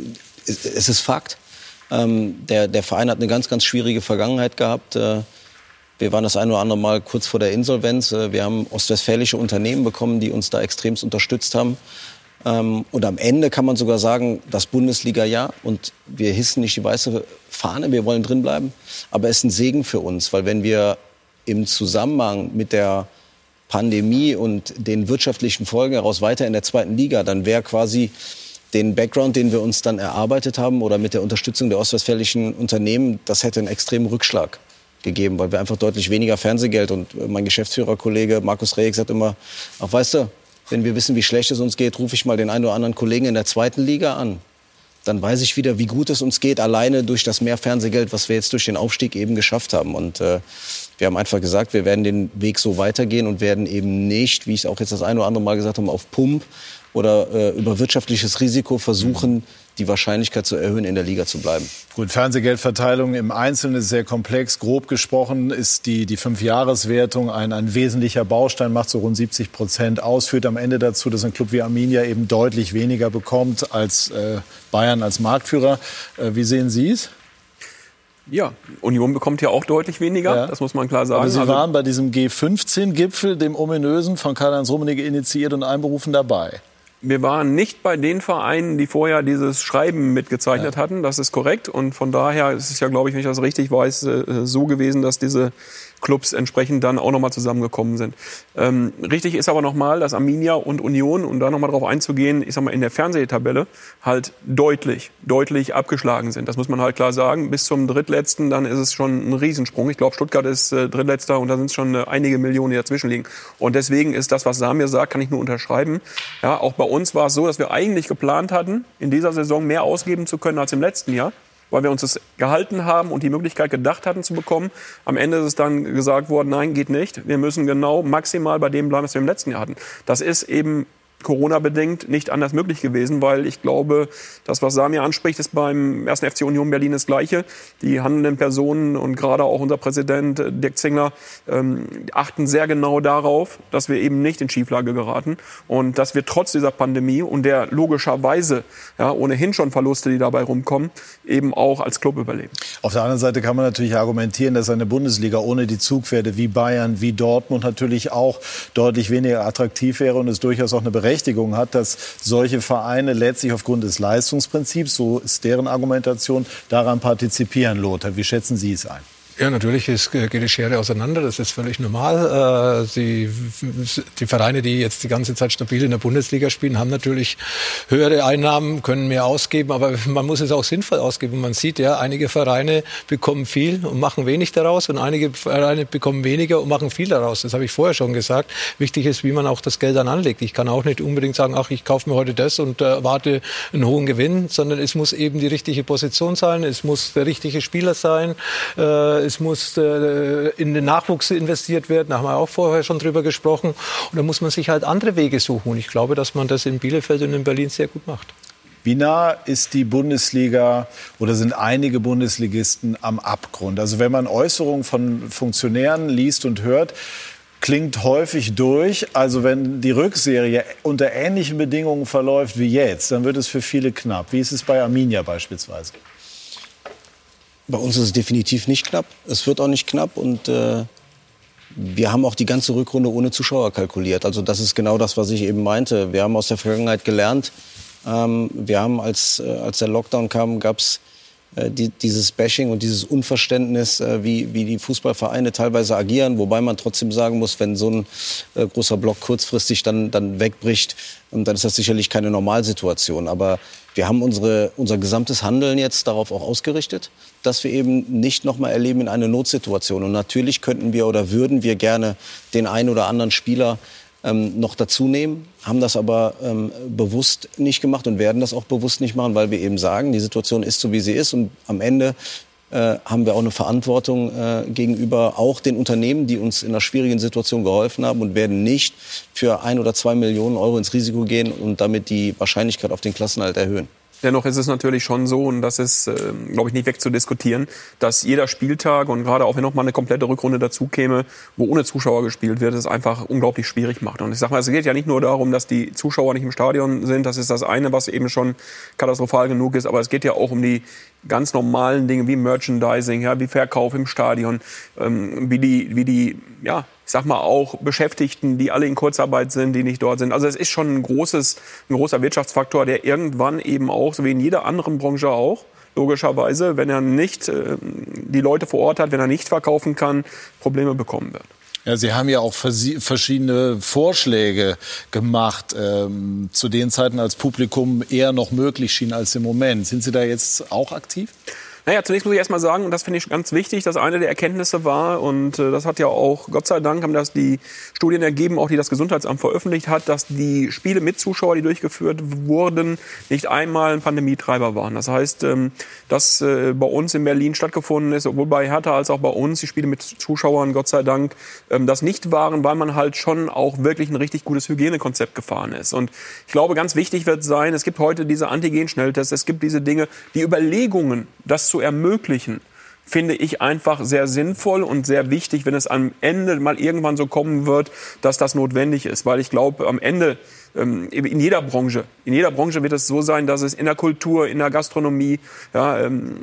es ist Fakt. Ähm, der, der Verein hat eine ganz, ganz schwierige Vergangenheit gehabt. Äh, wir waren das ein oder andere Mal kurz vor der Insolvenz. Äh, wir haben ostwestfälische Unternehmen bekommen, die uns da extremst unterstützt haben. Ähm, und am Ende kann man sogar sagen, das Bundesliga ja. Und wir hissen nicht die weiße Fahne, wir wollen drin bleiben. Aber es ist ein Segen für uns, weil wenn wir im Zusammenhang mit der Pandemie und den wirtschaftlichen Folgen heraus weiter in der zweiten Liga, dann wäre quasi den Background, den wir uns dann erarbeitet haben oder mit der Unterstützung der ostwestfälischen Unternehmen, das hätte einen extremen Rückschlag gegeben, weil wir einfach deutlich weniger Fernsehgeld und mein Geschäftsführerkollege Markus Rehig sagt immer, ach weißt du, wenn wir wissen, wie schlecht es uns geht, rufe ich mal den einen oder anderen Kollegen in der zweiten Liga an. Dann weiß ich wieder, wie gut es uns geht, alleine durch das mehr Fernsehgeld, was wir jetzt durch den Aufstieg eben geschafft haben. Und äh, wir haben einfach gesagt, wir werden den Weg so weitergehen und werden eben nicht, wie ich es auch jetzt das eine oder andere Mal gesagt habe, auf Pump oder äh, über wirtschaftliches Risiko versuchen, die Wahrscheinlichkeit zu erhöhen, in der Liga zu bleiben. Gut, Fernsehgeldverteilung im Einzelnen ist sehr komplex. Grob gesprochen ist die, die Fünfjahreswertung ein, ein wesentlicher Baustein, macht so rund 70 Prozent aus, führt am Ende dazu, dass ein Club wie Arminia eben deutlich weniger bekommt als äh, Bayern als Marktführer. Äh, wie sehen Sie es? Ja, Union bekommt ja auch deutlich weniger, Ja. das muss man klar sagen. Aber Sie Also- waren bei diesem G15-Gipfel, dem ominösen, von Karl-Heinz Rummenigge initiiert und einberufen dabei. Wir waren nicht bei den Vereinen, die vorher dieses Schreiben mitgezeichnet hatten. Das ist korrekt. Und von daher ist es ja, glaube ich, wenn ich das richtig weiß, äh, so gewesen, dass diese Clubs entsprechend dann auch nochmal zusammengekommen sind. Ähm, richtig ist aber nochmal, dass Arminia und Union, um da nochmal drauf einzugehen, ich sag mal, in der Fernsehtabelle halt deutlich, deutlich abgeschlagen sind. Das muss man halt klar sagen. Bis zum Drittletzten, dann ist es schon ein Riesensprung. Ich glaube, Stuttgart ist äh, Drittletzter und da sind es schon äh, einige Millionen, die dazwischen liegen. Und deswegen ist das, was Samir sagt, kann ich nur unterschreiben. Ja, auch bei uns war es so, dass wir eigentlich geplant hatten, in dieser Saison mehr ausgeben zu können als im letzten Jahr weil wir uns das gehalten haben und die Möglichkeit gedacht hatten zu bekommen. Am Ende ist es dann gesagt worden, nein, geht nicht. Wir müssen genau maximal bei dem bleiben, was wir im letzten Jahr hatten. Das ist eben Corona-bedingt nicht anders möglich gewesen, weil ich glaube, das, was Samir anspricht, ist beim 1. FC Union Berlin das Gleiche. Die handelnden Personen und gerade auch unser Präsident äh, Dirk Zingler ähm, achten sehr genau darauf, dass wir eben nicht in Schieflage geraten und dass wir trotz dieser Pandemie und der logischerweise ja, ohnehin schon Verluste, die dabei rumkommen, eben auch als Club überleben. Auf der anderen Seite kann man natürlich argumentieren, dass eine Bundesliga ohne die Zugpferde wie Bayern, wie Dortmund natürlich auch deutlich weniger attraktiv wäre und es durchaus auch eine Berechtigung hat, dass solche Vereine letztlich aufgrund des Leistungsprinzips, so ist deren Argumentation, daran partizipieren. Lothar, wie schätzen Sie es ein? Ja, natürlich ist, geht die Schere auseinander. Das ist völlig normal. Äh, Sie, die Vereine, die jetzt die ganze Zeit stabil in der Bundesliga spielen, haben natürlich höhere Einnahmen, können mehr ausgeben, aber man muss es auch sinnvoll ausgeben. Man sieht ja, einige Vereine bekommen viel und machen wenig daraus und einige Vereine bekommen weniger und machen viel daraus. Das habe ich vorher schon gesagt. Wichtig ist, wie man auch das Geld dann anlegt. Ich kann auch nicht unbedingt sagen, ach, ich kaufe mir heute das und äh, erwarte einen hohen Gewinn, sondern es muss eben die richtige Position sein, es muss der richtige Spieler sein, äh, es muss äh, in den Nachwuchs investiert werden, da haben wir auch vorher schon drüber gesprochen. Und da muss man sich halt andere Wege suchen. Und ich glaube, dass man das in Bielefeld und in Berlin sehr gut macht. Wie nah ist die Bundesliga oder sind einige Bundesligisten am Abgrund? Also wenn man Äußerungen von Funktionären liest und hört, klingt häufig durch. Also wenn die Rückserie unter ähnlichen Bedingungen verläuft wie jetzt, dann wird es für viele knapp. Wie ist es bei Arminia beispielsweise? Bei uns ist es definitiv nicht knapp. Es wird auch nicht knapp und äh, wir haben auch die ganze Rückrunde ohne Zuschauer kalkuliert. Also das ist genau das, was ich eben meinte. Wir haben aus der Vergangenheit gelernt. Ähm, wir haben, als, äh, als der Lockdown kam, gab es äh, die, dieses Bashing und dieses Unverständnis, äh, wie, wie die Fußballvereine teilweise agieren. Wobei man trotzdem sagen muss, wenn so ein äh, großer Block kurzfristig dann, dann wegbricht, ähm, dann ist das sicherlich keine Normalsituation. Aber wir haben unsere, unser gesamtes Handeln jetzt darauf auch ausgerichtet, dass wir eben nicht nochmal erleben in eine Notsituation. Und natürlich könnten wir oder würden wir gerne den einen oder anderen Spieler ähm, noch dazu nehmen, haben das aber ähm, bewusst nicht gemacht und werden das auch bewusst nicht machen, weil wir eben sagen, die Situation ist so, wie sie ist. Und am Ende äh, haben wir auch eine Verantwortung äh, gegenüber auch den Unternehmen, die uns in einer schwierigen Situation geholfen haben und werden nicht für ein oder zwei Millionen Euro ins Risiko gehen und damit die Wahrscheinlichkeit auf den Klassenhalt erhöhen. Dennoch ist es natürlich schon so, und das ist, äh, glaube ich, nicht wegzudiskutieren, dass jeder Spieltag und gerade auch wenn noch mal eine komplette Rückrunde dazu käme, wo ohne Zuschauer gespielt wird, es einfach unglaublich schwierig macht. Und ich sage mal, es geht ja nicht nur darum, dass die Zuschauer nicht im Stadion sind, das ist das eine, was eben schon katastrophal genug ist, aber es geht ja auch um die ganz normalen Dinge wie Merchandising, ja, wie Verkauf im Stadion, ähm, wie die, wie die, ja, ich sag mal auch Beschäftigten, die alle in Kurzarbeit sind, die nicht dort sind. Also es ist schon ein großes, ein großer Wirtschaftsfaktor, der irgendwann eben auch, so wie in jeder anderen Branche auch, logischerweise, wenn er nicht äh, die Leute vor Ort hat, wenn er nicht verkaufen kann, Probleme bekommen wird. Ja, Sie haben ja auch verschiedene Vorschläge gemacht, ähm, zu den Zeiten, als Publikum eher noch möglich schien als im Moment. Sind Sie da jetzt auch aktiv? Naja, zunächst muss ich erstmal sagen, und das finde ich ganz wichtig, dass eine der Erkenntnisse war, und äh, das hat ja auch, Gott sei Dank, haben das die Studien ergeben, auch die das Gesundheitsamt veröffentlicht hat, dass die Spiele mit Zuschauer, die durchgeführt wurden, nicht einmal ein Pandemietreiber waren. Das heißt, ähm, dass äh, bei uns in Berlin stattgefunden ist, sowohl bei Hertha als auch bei uns, die Spiele mit Zuschauern, Gott sei Dank, ähm, das nicht waren, weil man halt schon auch wirklich ein richtig gutes Hygienekonzept gefahren ist. Und ich glaube, ganz wichtig wird sein, es gibt heute diese Antigen-Schnelltests, es gibt diese Dinge, die Überlegungen, das zu ermöglichen, finde ich einfach sehr sinnvoll und sehr wichtig, wenn es am Ende mal irgendwann so kommen wird, dass das notwendig ist. Weil ich glaube, am Ende ähm, in jeder Branche, in jeder Branche wird es so sein, dass es in der Kultur, in der Gastronomie, ja, ähm,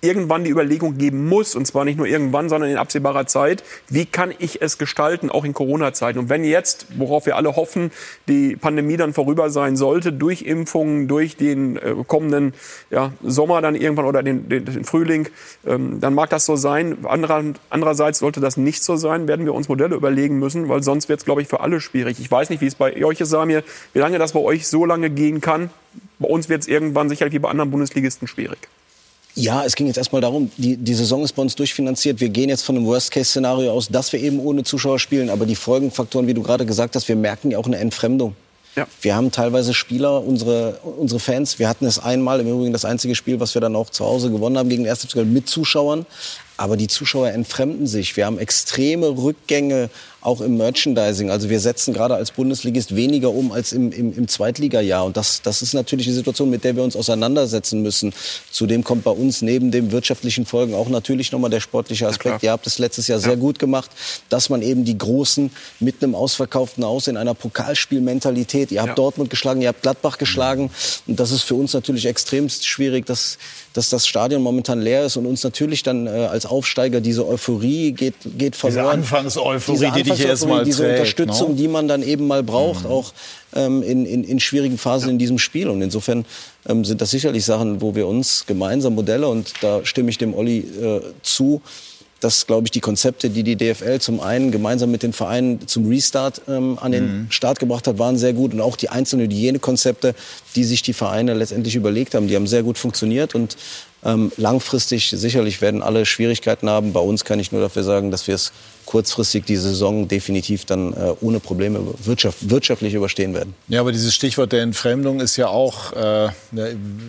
irgendwann die Überlegung geben muss, und zwar nicht nur irgendwann, sondern in absehbarer Zeit, wie kann ich es gestalten, auch in Corona-Zeiten. Und wenn jetzt, worauf wir alle hoffen, die Pandemie dann vorüber sein sollte, durch Impfungen, durch den äh, kommenden ja, Sommer dann irgendwann oder den, den, den Frühling, ähm, dann mag das so sein. Anderer, andererseits sollte das nicht so sein, werden wir uns Modelle überlegen müssen, weil sonst wird es, glaube ich, für alle schwierig. Ich weiß nicht, wie es bei euch ist, Samir, wie lange das bei euch so lange gehen kann. Bei uns wird es irgendwann sicherlich wie bei anderen Bundesligisten schwierig. Ja, es ging jetzt erstmal darum, die, die Saison ist bei uns durchfinanziert. Wir gehen jetzt von einem Worst-Case-Szenario aus, dass wir eben ohne Zuschauer spielen. Aber die Folgenfaktoren, wie du gerade gesagt hast, wir merken ja auch eine Entfremdung. Ja. Wir haben teilweise Spieler, unsere, unsere Fans. Wir hatten es einmal, im Übrigen das einzige Spiel, was wir dann auch zu Hause gewonnen haben gegen den ersten mit Zuschauern. Aber die Zuschauer entfremden sich. Wir haben extreme Rückgänge auch im Merchandising. Also wir setzen gerade als Bundesligist weniger um als im, im, im Zweitligajahr. Und das, das ist natürlich die Situation, mit der wir uns auseinandersetzen müssen. Zudem kommt bei uns neben den wirtschaftlichen Folgen auch natürlich nochmal der sportliche Aspekt. Ihr habt es letztes Jahr sehr gut gemacht, dass man eben die Großen mit einem ausverkauften Aus in einer Pokalspielmentalität. Ihr habt ja. Dortmund geschlagen, ihr habt Gladbach geschlagen. Und das ist für uns natürlich extremst schwierig, dass, dass das Stadion momentan leer ist und uns natürlich dann äh, als Aufsteiger diese Euphorie geht, geht verloren. Diese Anfangseuphorie, die dich erstmal Diese trägt, Unterstützung, no? die man dann eben mal braucht, mhm. auch ähm, in, in, in schwierigen Phasen ja. in diesem Spiel. Und insofern ähm, sind das sicherlich Sachen, wo wir uns gemeinsam Modelle, und da stimme ich dem Olli äh, zu, dass, glaube ich, die Konzepte, die die DFL zum einen gemeinsam mit den Vereinen zum Restart ähm, an den mhm. Start gebracht hat, waren sehr gut. Und auch die einzelnen Hygienekonzepte, die sich die Vereine letztendlich überlegt haben, die haben sehr gut funktioniert. Und ähm, langfristig sicherlich werden alle Schwierigkeiten haben. Bei uns kann ich nur dafür sagen, dass wir es kurzfristig die Saison definitiv dann äh, ohne Probleme wirtschaft, wirtschaftlich überstehen werden. Ja, aber dieses Stichwort der Entfremdung ist ja auch, äh,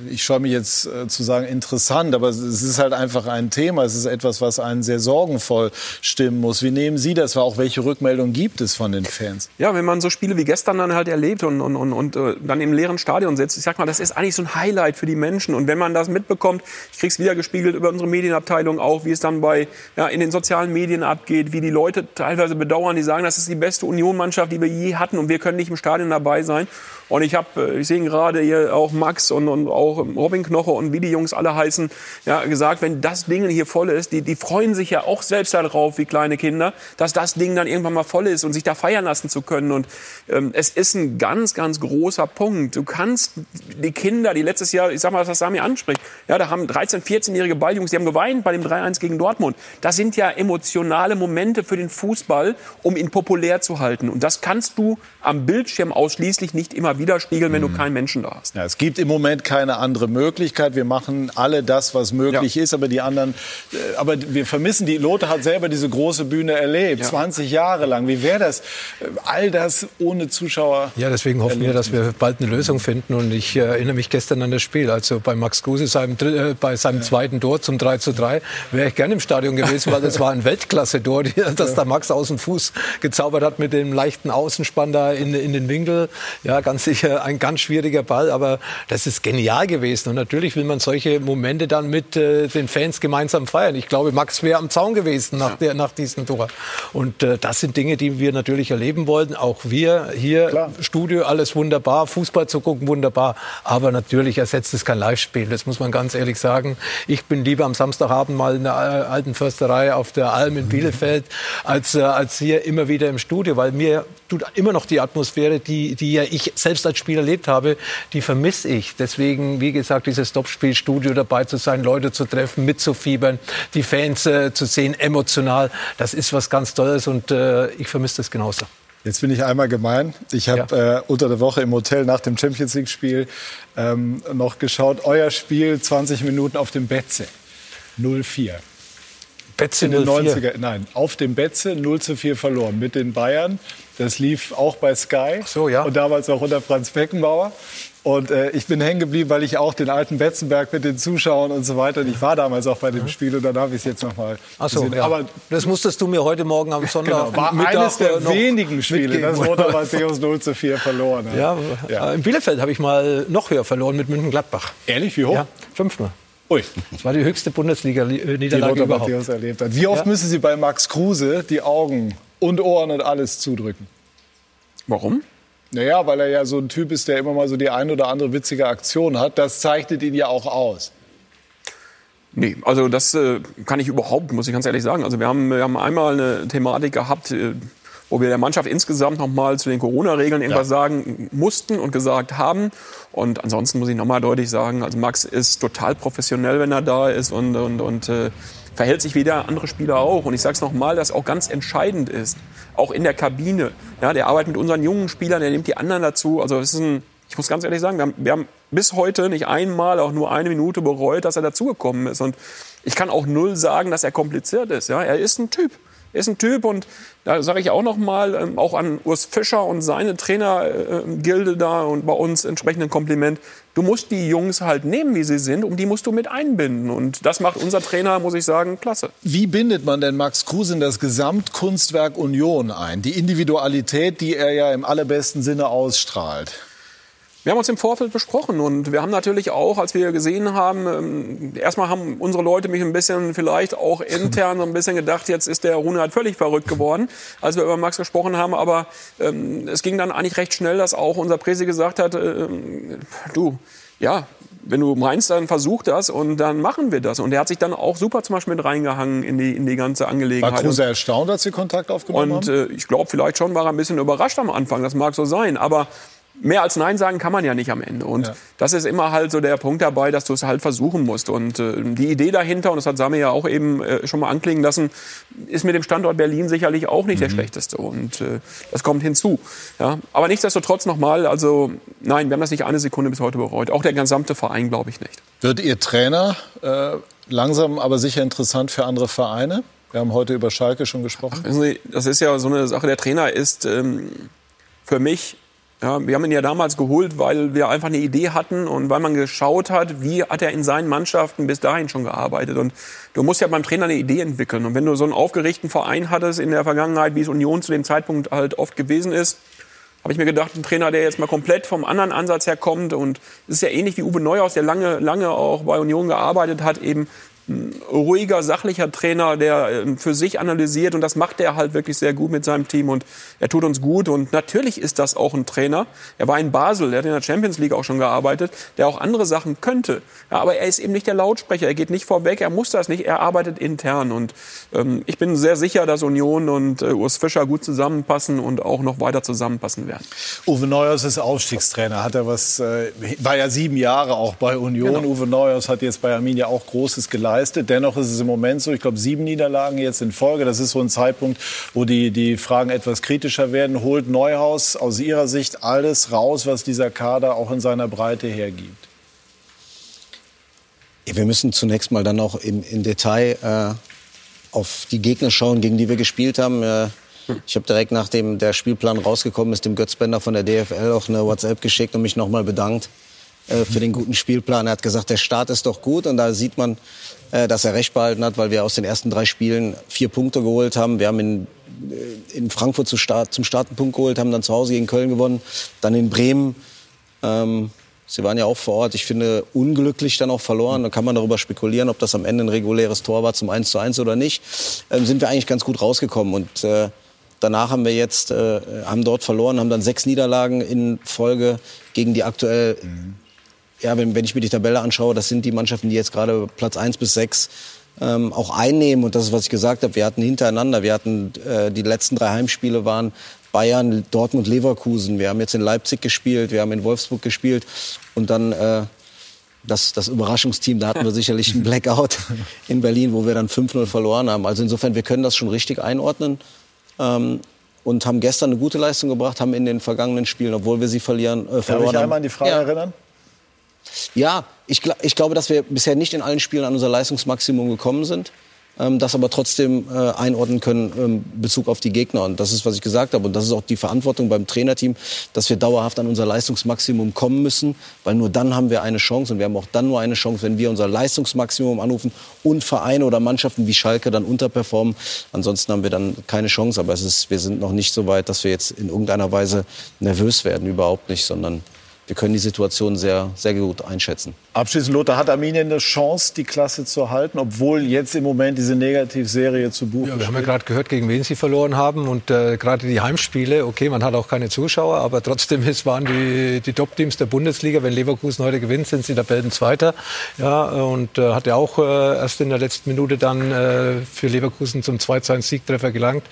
ich schaue mich jetzt äh, zu sagen, interessant, aber es ist halt einfach ein Thema. Es ist etwas, was einen sehr sorgenvoll stimmen muss. Wie nehmen Sie das wahr? Auch welche Rückmeldungen gibt es von den Fans? Ja, wenn man so Spiele wie gestern dann halt erlebt und, und, und, und äh, dann im leeren Stadion sitzt, ich sag mal, das ist eigentlich so ein Highlight für die Menschen. Und wenn man das mitbekommt, ich krieg's wieder gespiegelt über unsere Medienabteilung auch, wie es dann bei ja, in den sozialen Medien abgeht, wie die Leute teilweise bedauern, die sagen, das ist die beste Union-Mannschaft, die wir je hatten und wir können nicht im Stadion dabei sein. Und ich habe, äh, ich sehe gerade hier auch Max und, und auch Robin Knoche und wie die Jungs alle heißen, ja, gesagt, wenn das Ding hier voll ist, die, die freuen sich ja auch selbst darauf, wie kleine Kinder, dass das Ding dann irgendwann mal voll ist und sich da feiern lassen zu können. Und ähm, es ist ein ganz, ganz großer Punkt. Du kannst die Kinder, die letztes Jahr, ich sag mal, was Sami anspricht, ja, da haben 13, 14-jährige Balljungs, die haben geweint bei dem 3-1 gegen Dortmund. Das sind ja emotionale Momente für den Fußball, um ihn populär zu halten. Und das kannst du am Bildschirm ausschließlich nicht immer widerspiegeln, wenn du mhm. keinen Menschen da hast. Ja, es gibt im Moment keine andere Möglichkeit. Wir machen alle das, was möglich ja. ist, aber die anderen, äh, aber wir vermissen die. Lothar hat selber diese große Bühne erlebt, ja. 20 Jahre lang. Wie wäre das, äh, all das ohne Zuschauer? Ja, deswegen hoffen wir, dass wir bald eine Lösung finden. Und ich äh, erinnere mich gestern an das Spiel, also bei Max Kruse seinem, äh, bei seinem zweiten Tor zum 3 zu 3, wäre ich gerne im Stadion gewesen, weil das war ein Weltklasse-Tor, das da Max aus dem Fuß gezaubert hat mit dem leichten Außenspann da in, in den Winkel. Ja, ganz sicher ein ganz schwieriger Ball, aber das ist genial gewesen. Und natürlich will man solche Momente dann mit äh, den Fans gemeinsam feiern. Ich glaube, Max wäre am Zaun gewesen nach, der, nach diesem Tor. Und äh, das sind Dinge, die wir natürlich erleben wollten. Auch wir hier, Klar. Studio, alles wunderbar, Fußball zu gucken, wunderbar. Aber natürlich ersetzt es kein Live-Spiel. Das muss man ganz ehrlich sagen. Ich bin lieber am Samstagabend mal in der alten Försterei auf der Alm in Bielefeld, als, äh, als hier immer wieder im Studio, weil mir tut immer noch die Atmosphäre, die, die ja ich selbst als Spieler erlebt habe, die vermisse ich. Deswegen, wie gesagt, dieses Topspielstudio dabei zu sein, Leute zu treffen, mitzufiebern, die Fans äh, zu sehen, emotional, das ist was ganz Tolles und äh, ich vermisse das genauso. Jetzt bin ich einmal gemein. Ich habe ja. äh, unter der Woche im Hotel nach dem Champions League-Spiel ähm, noch geschaut. Euer Spiel 20 Minuten auf dem Betze. 0-4. Betze in den 04. 90er, nein, auf dem Betze 0 zu 4 verloren mit den Bayern. Das lief auch bei Sky so, ja. und damals auch unter Franz Beckenbauer. Und äh, ich bin hängen geblieben, weil ich auch den alten Betzenberg mit den Zuschauern und so weiter. Und ich war damals auch bei dem Spiel und dann habe ich es jetzt noch mal Ach so, gesehen. ja. Aber das musstest du mir heute Morgen am Sonntag genau, war Mittag, eines der wenigen Spiele, mitgeben. dass Lothar Matthäus 0 zu 4 verloren hat. Ja, Ja. äh, in Bielefeld habe ich mal noch höher verloren mit München-Gladbach. Ehrlich, wie hoch? Ja, fünfmal. Ui, Das war die höchste die Bundesliga-Niederlage Lothar überhaupt. Matthäus erlebt hat. Wie oft Ja. müssen Sie bei Max Kruse die Augen und Ohren und alles zudrücken? Warum? Naja, weil er ja so ein Typ ist, der immer mal so die ein oder andere witzige Aktion hat. Das zeichnet ihn ja auch aus. Nee, also das äh, kann ich überhaupt, muss ich ganz ehrlich sagen. Also wir haben, wir haben einmal eine Thematik gehabt, äh, wo wir der Mannschaft insgesamt noch mal zu den Corona-Regeln irgendwas sagen mussten und gesagt haben. Und ansonsten muss ich noch mal deutlich sagen, also Max ist total professionell, wenn er da ist und, und, und äh, verhält sich wie der andere Spieler auch. Und ich sage es noch mal, dass auch ganz entscheidend ist, auch in der Kabine. Ja, der arbeitet mit unseren jungen Spielern, der nimmt die anderen dazu. Also es ist ein, ich muss ganz ehrlich sagen, wir haben, wir haben bis heute nicht einmal auch nur eine Minute bereut, dass er dazugekommen ist. Und ich kann auch null sagen, dass er kompliziert ist. Ja, er ist ein Typ. Er ist ein Typ und da sage ich auch noch mal ähm, auch an Urs Fischer und seine Trainergilde da und bei uns entsprechend ein Kompliment. Du musst die Jungs halt nehmen, wie sie sind, und die musst du mit einbinden. Und das macht unser Trainer, muss ich sagen, klasse. Wie bindet man denn Max Kruse in das Gesamtkunstwerk Union ein? Die Individualität, die er ja im allerbesten Sinne ausstrahlt. Wir haben uns im Vorfeld besprochen und wir haben natürlich auch, als wir gesehen haben, ähm, erstmal haben unsere Leute mich ein bisschen vielleicht auch intern so ein bisschen gedacht, jetzt ist der Rune halt völlig verrückt geworden, als wir über Max gesprochen haben. Aber ähm, es ging dann eigentlich recht schnell, dass auch unser Presi gesagt hat, ähm, du, ja, wenn du meinst, dann versuch das und dann machen wir das. Und er hat sich dann auch super zum Beispiel mit reingehangen in die, in die ganze War Angelegenheit. Kruse erstaunt, als Sie Kontakt aufgenommen Und haben? äh, ich glaube, vielleicht schon war er ein bisschen überrascht am Anfang. Das mag so sein. Aber mehr als Nein sagen kann man ja nicht am Ende. Und Ja. das ist immer halt so der Punkt dabei, dass du es halt versuchen musst. Und äh, die Idee dahinter, und das hat Sami ja auch eben äh, schon mal anklingen lassen, ist mit dem Standort Berlin sicherlich auch nicht Mhm. der schlechteste. Und äh, das kommt hinzu. Ja? Aber nichtsdestotrotz nochmal, also nein, wir haben das nicht eine Sekunde bis heute bereut. Auch der gesamte Verein, glaube ich nicht. Wird Ihr Trainer äh, langsam aber sicher interessant für andere Vereine? Wir haben heute über Schalke schon gesprochen. Wissen Sie, das ist ja so eine Sache. Der Trainer ist ähm, für mich, ja, wir haben ihn ja damals geholt, weil wir einfach eine Idee hatten und weil man geschaut hat, wie hat er in seinen Mannschaften bis dahin schon gearbeitet. Und du musst ja beim Trainer eine Idee entwickeln. Und wenn du so einen aufgeregten Verein hattest in der Vergangenheit, wie es Union zu dem Zeitpunkt halt oft gewesen ist, habe ich mir gedacht, ein Trainer, der jetzt mal komplett vom anderen Ansatz her kommt und es ist ja ähnlich wie Uwe Neuhaus, der lange, lange auch bei Union gearbeitet hat, eben ruhiger, sachlicher Trainer, der ähm, für sich analysiert und das macht er halt wirklich sehr gut mit seinem Team und er tut uns gut und natürlich ist das auch ein Trainer. Er war in Basel, er hat in der Champions League auch schon gearbeitet, der auch andere Sachen könnte. Ja, aber er ist eben nicht der Lautsprecher, er geht nicht vorweg, er muss das nicht, er arbeitet intern und ähm, ich bin sehr sicher, dass Union und äh, Urs Fischer gut zusammenpassen und auch noch weiter zusammenpassen werden. Uwe Neuhaus ist Aufstiegstrainer. Hat er was, äh, war ja sieben Jahre auch bei Union. Uwe Neuhaus hat jetzt bei Arminia auch Großes geleistet. Dennoch ist es im Moment so, ich glaube, sieben Niederlagen jetzt in Folge. Das ist so ein Zeitpunkt, wo die, die Fragen etwas kritischer werden. Holt Neuhaus aus Ihrer Sicht alles raus, was dieser Kader auch in seiner Breite hergibt? Wir müssen zunächst mal dann auch im, im Detail äh, auf die Gegner schauen, gegen die wir gespielt haben. Äh, ich habe direkt nachdem der Spielplan rausgekommen ist, dem Götz Bender von der DFL auch eine WhatsApp geschickt und mich nochmal bedankt äh, für den guten Spielplan. Er hat gesagt, der Start ist doch gut und da sieht man, äh, dass er recht behalten hat, weil wir aus den ersten drei Spielen vier Punkte geholt haben. Wir haben in, äh, in Frankfurt zu Start, zum Start einen Punkt geholt, haben dann zu Hause gegen Köln gewonnen, dann in Bremen. Ähm, Sie waren ja auch vor Ort. Ich finde, unglücklich dann auch verloren. Da kann man darüber spekulieren, ob das am Ende ein reguläres Tor war zum 1 zu 1 oder nicht. Ähm, sind wir eigentlich ganz gut rausgekommen. Und äh, danach haben wir jetzt, äh, haben dort verloren, haben dann sechs Niederlagen in Folge gegen die aktuell, ja, wenn, wenn ich mir die Tabelle anschaue, das sind die Mannschaften, die jetzt gerade Platz 1 bis 6 ähm, auch einnehmen. Und das ist, was ich gesagt habe. Wir hatten hintereinander, wir hatten äh, die letzten drei Heimspiele waren Bayern, Dortmund, Leverkusen. Wir haben jetzt in Leipzig gespielt, wir haben in Wolfsburg gespielt und dann äh, das, das Überraschungsteam, da hatten wir sicherlich einen Blackout in Berlin, wo wir dann 5-0 verloren haben. Also insofern, wir können das schon richtig einordnen ähm, und haben gestern eine gute Leistung gebracht, haben in den vergangenen Spielen, obwohl wir sie verlieren, äh, Darf verloren ich einmal haben. an die Frage Ja. erinnern? Ja, ich, ich glaube, dass wir bisher nicht in allen Spielen an unser Leistungsmaximum gekommen sind ähm, das aber trotzdem äh, einordnen können ähm, Bezug auf die Gegner. Und das ist, was ich gesagt habe. Und das ist auch die Verantwortung beim Trainerteam, dass wir dauerhaft an unser Leistungsmaximum kommen müssen, weil nur dann haben wir eine Chance. Und wir haben auch dann nur eine Chance, wenn wir unser Leistungsmaximum anrufen und Vereine oder Mannschaften wie Schalke dann unterperformen. Ansonsten haben wir dann keine Chance. Aber es ist, wir sind noch nicht so weit, dass wir jetzt in irgendeiner Weise nervös werden. Überhaupt nicht, sondern wir können die Situation sehr, sehr gut einschätzen. Abschließend, Lothar, hat Arminia eine Chance, die Klasse zu halten, obwohl jetzt im Moment diese Negativserie zu buchen ja, Wir haben ja gerade gehört, gegen wen sie verloren haben. Und äh, gerade die Heimspiele, okay, man hat auch keine Zuschauer, aber trotzdem es waren die, die Top-Teams der Bundesliga. Wenn Leverkusen heute gewinnt, sind sie Tabellenzweiter. Ja, und äh, hat ja auch äh, erst in der letzten Minute dann äh, für Leverkusen zum 2-2-Siegtreffer gelangt.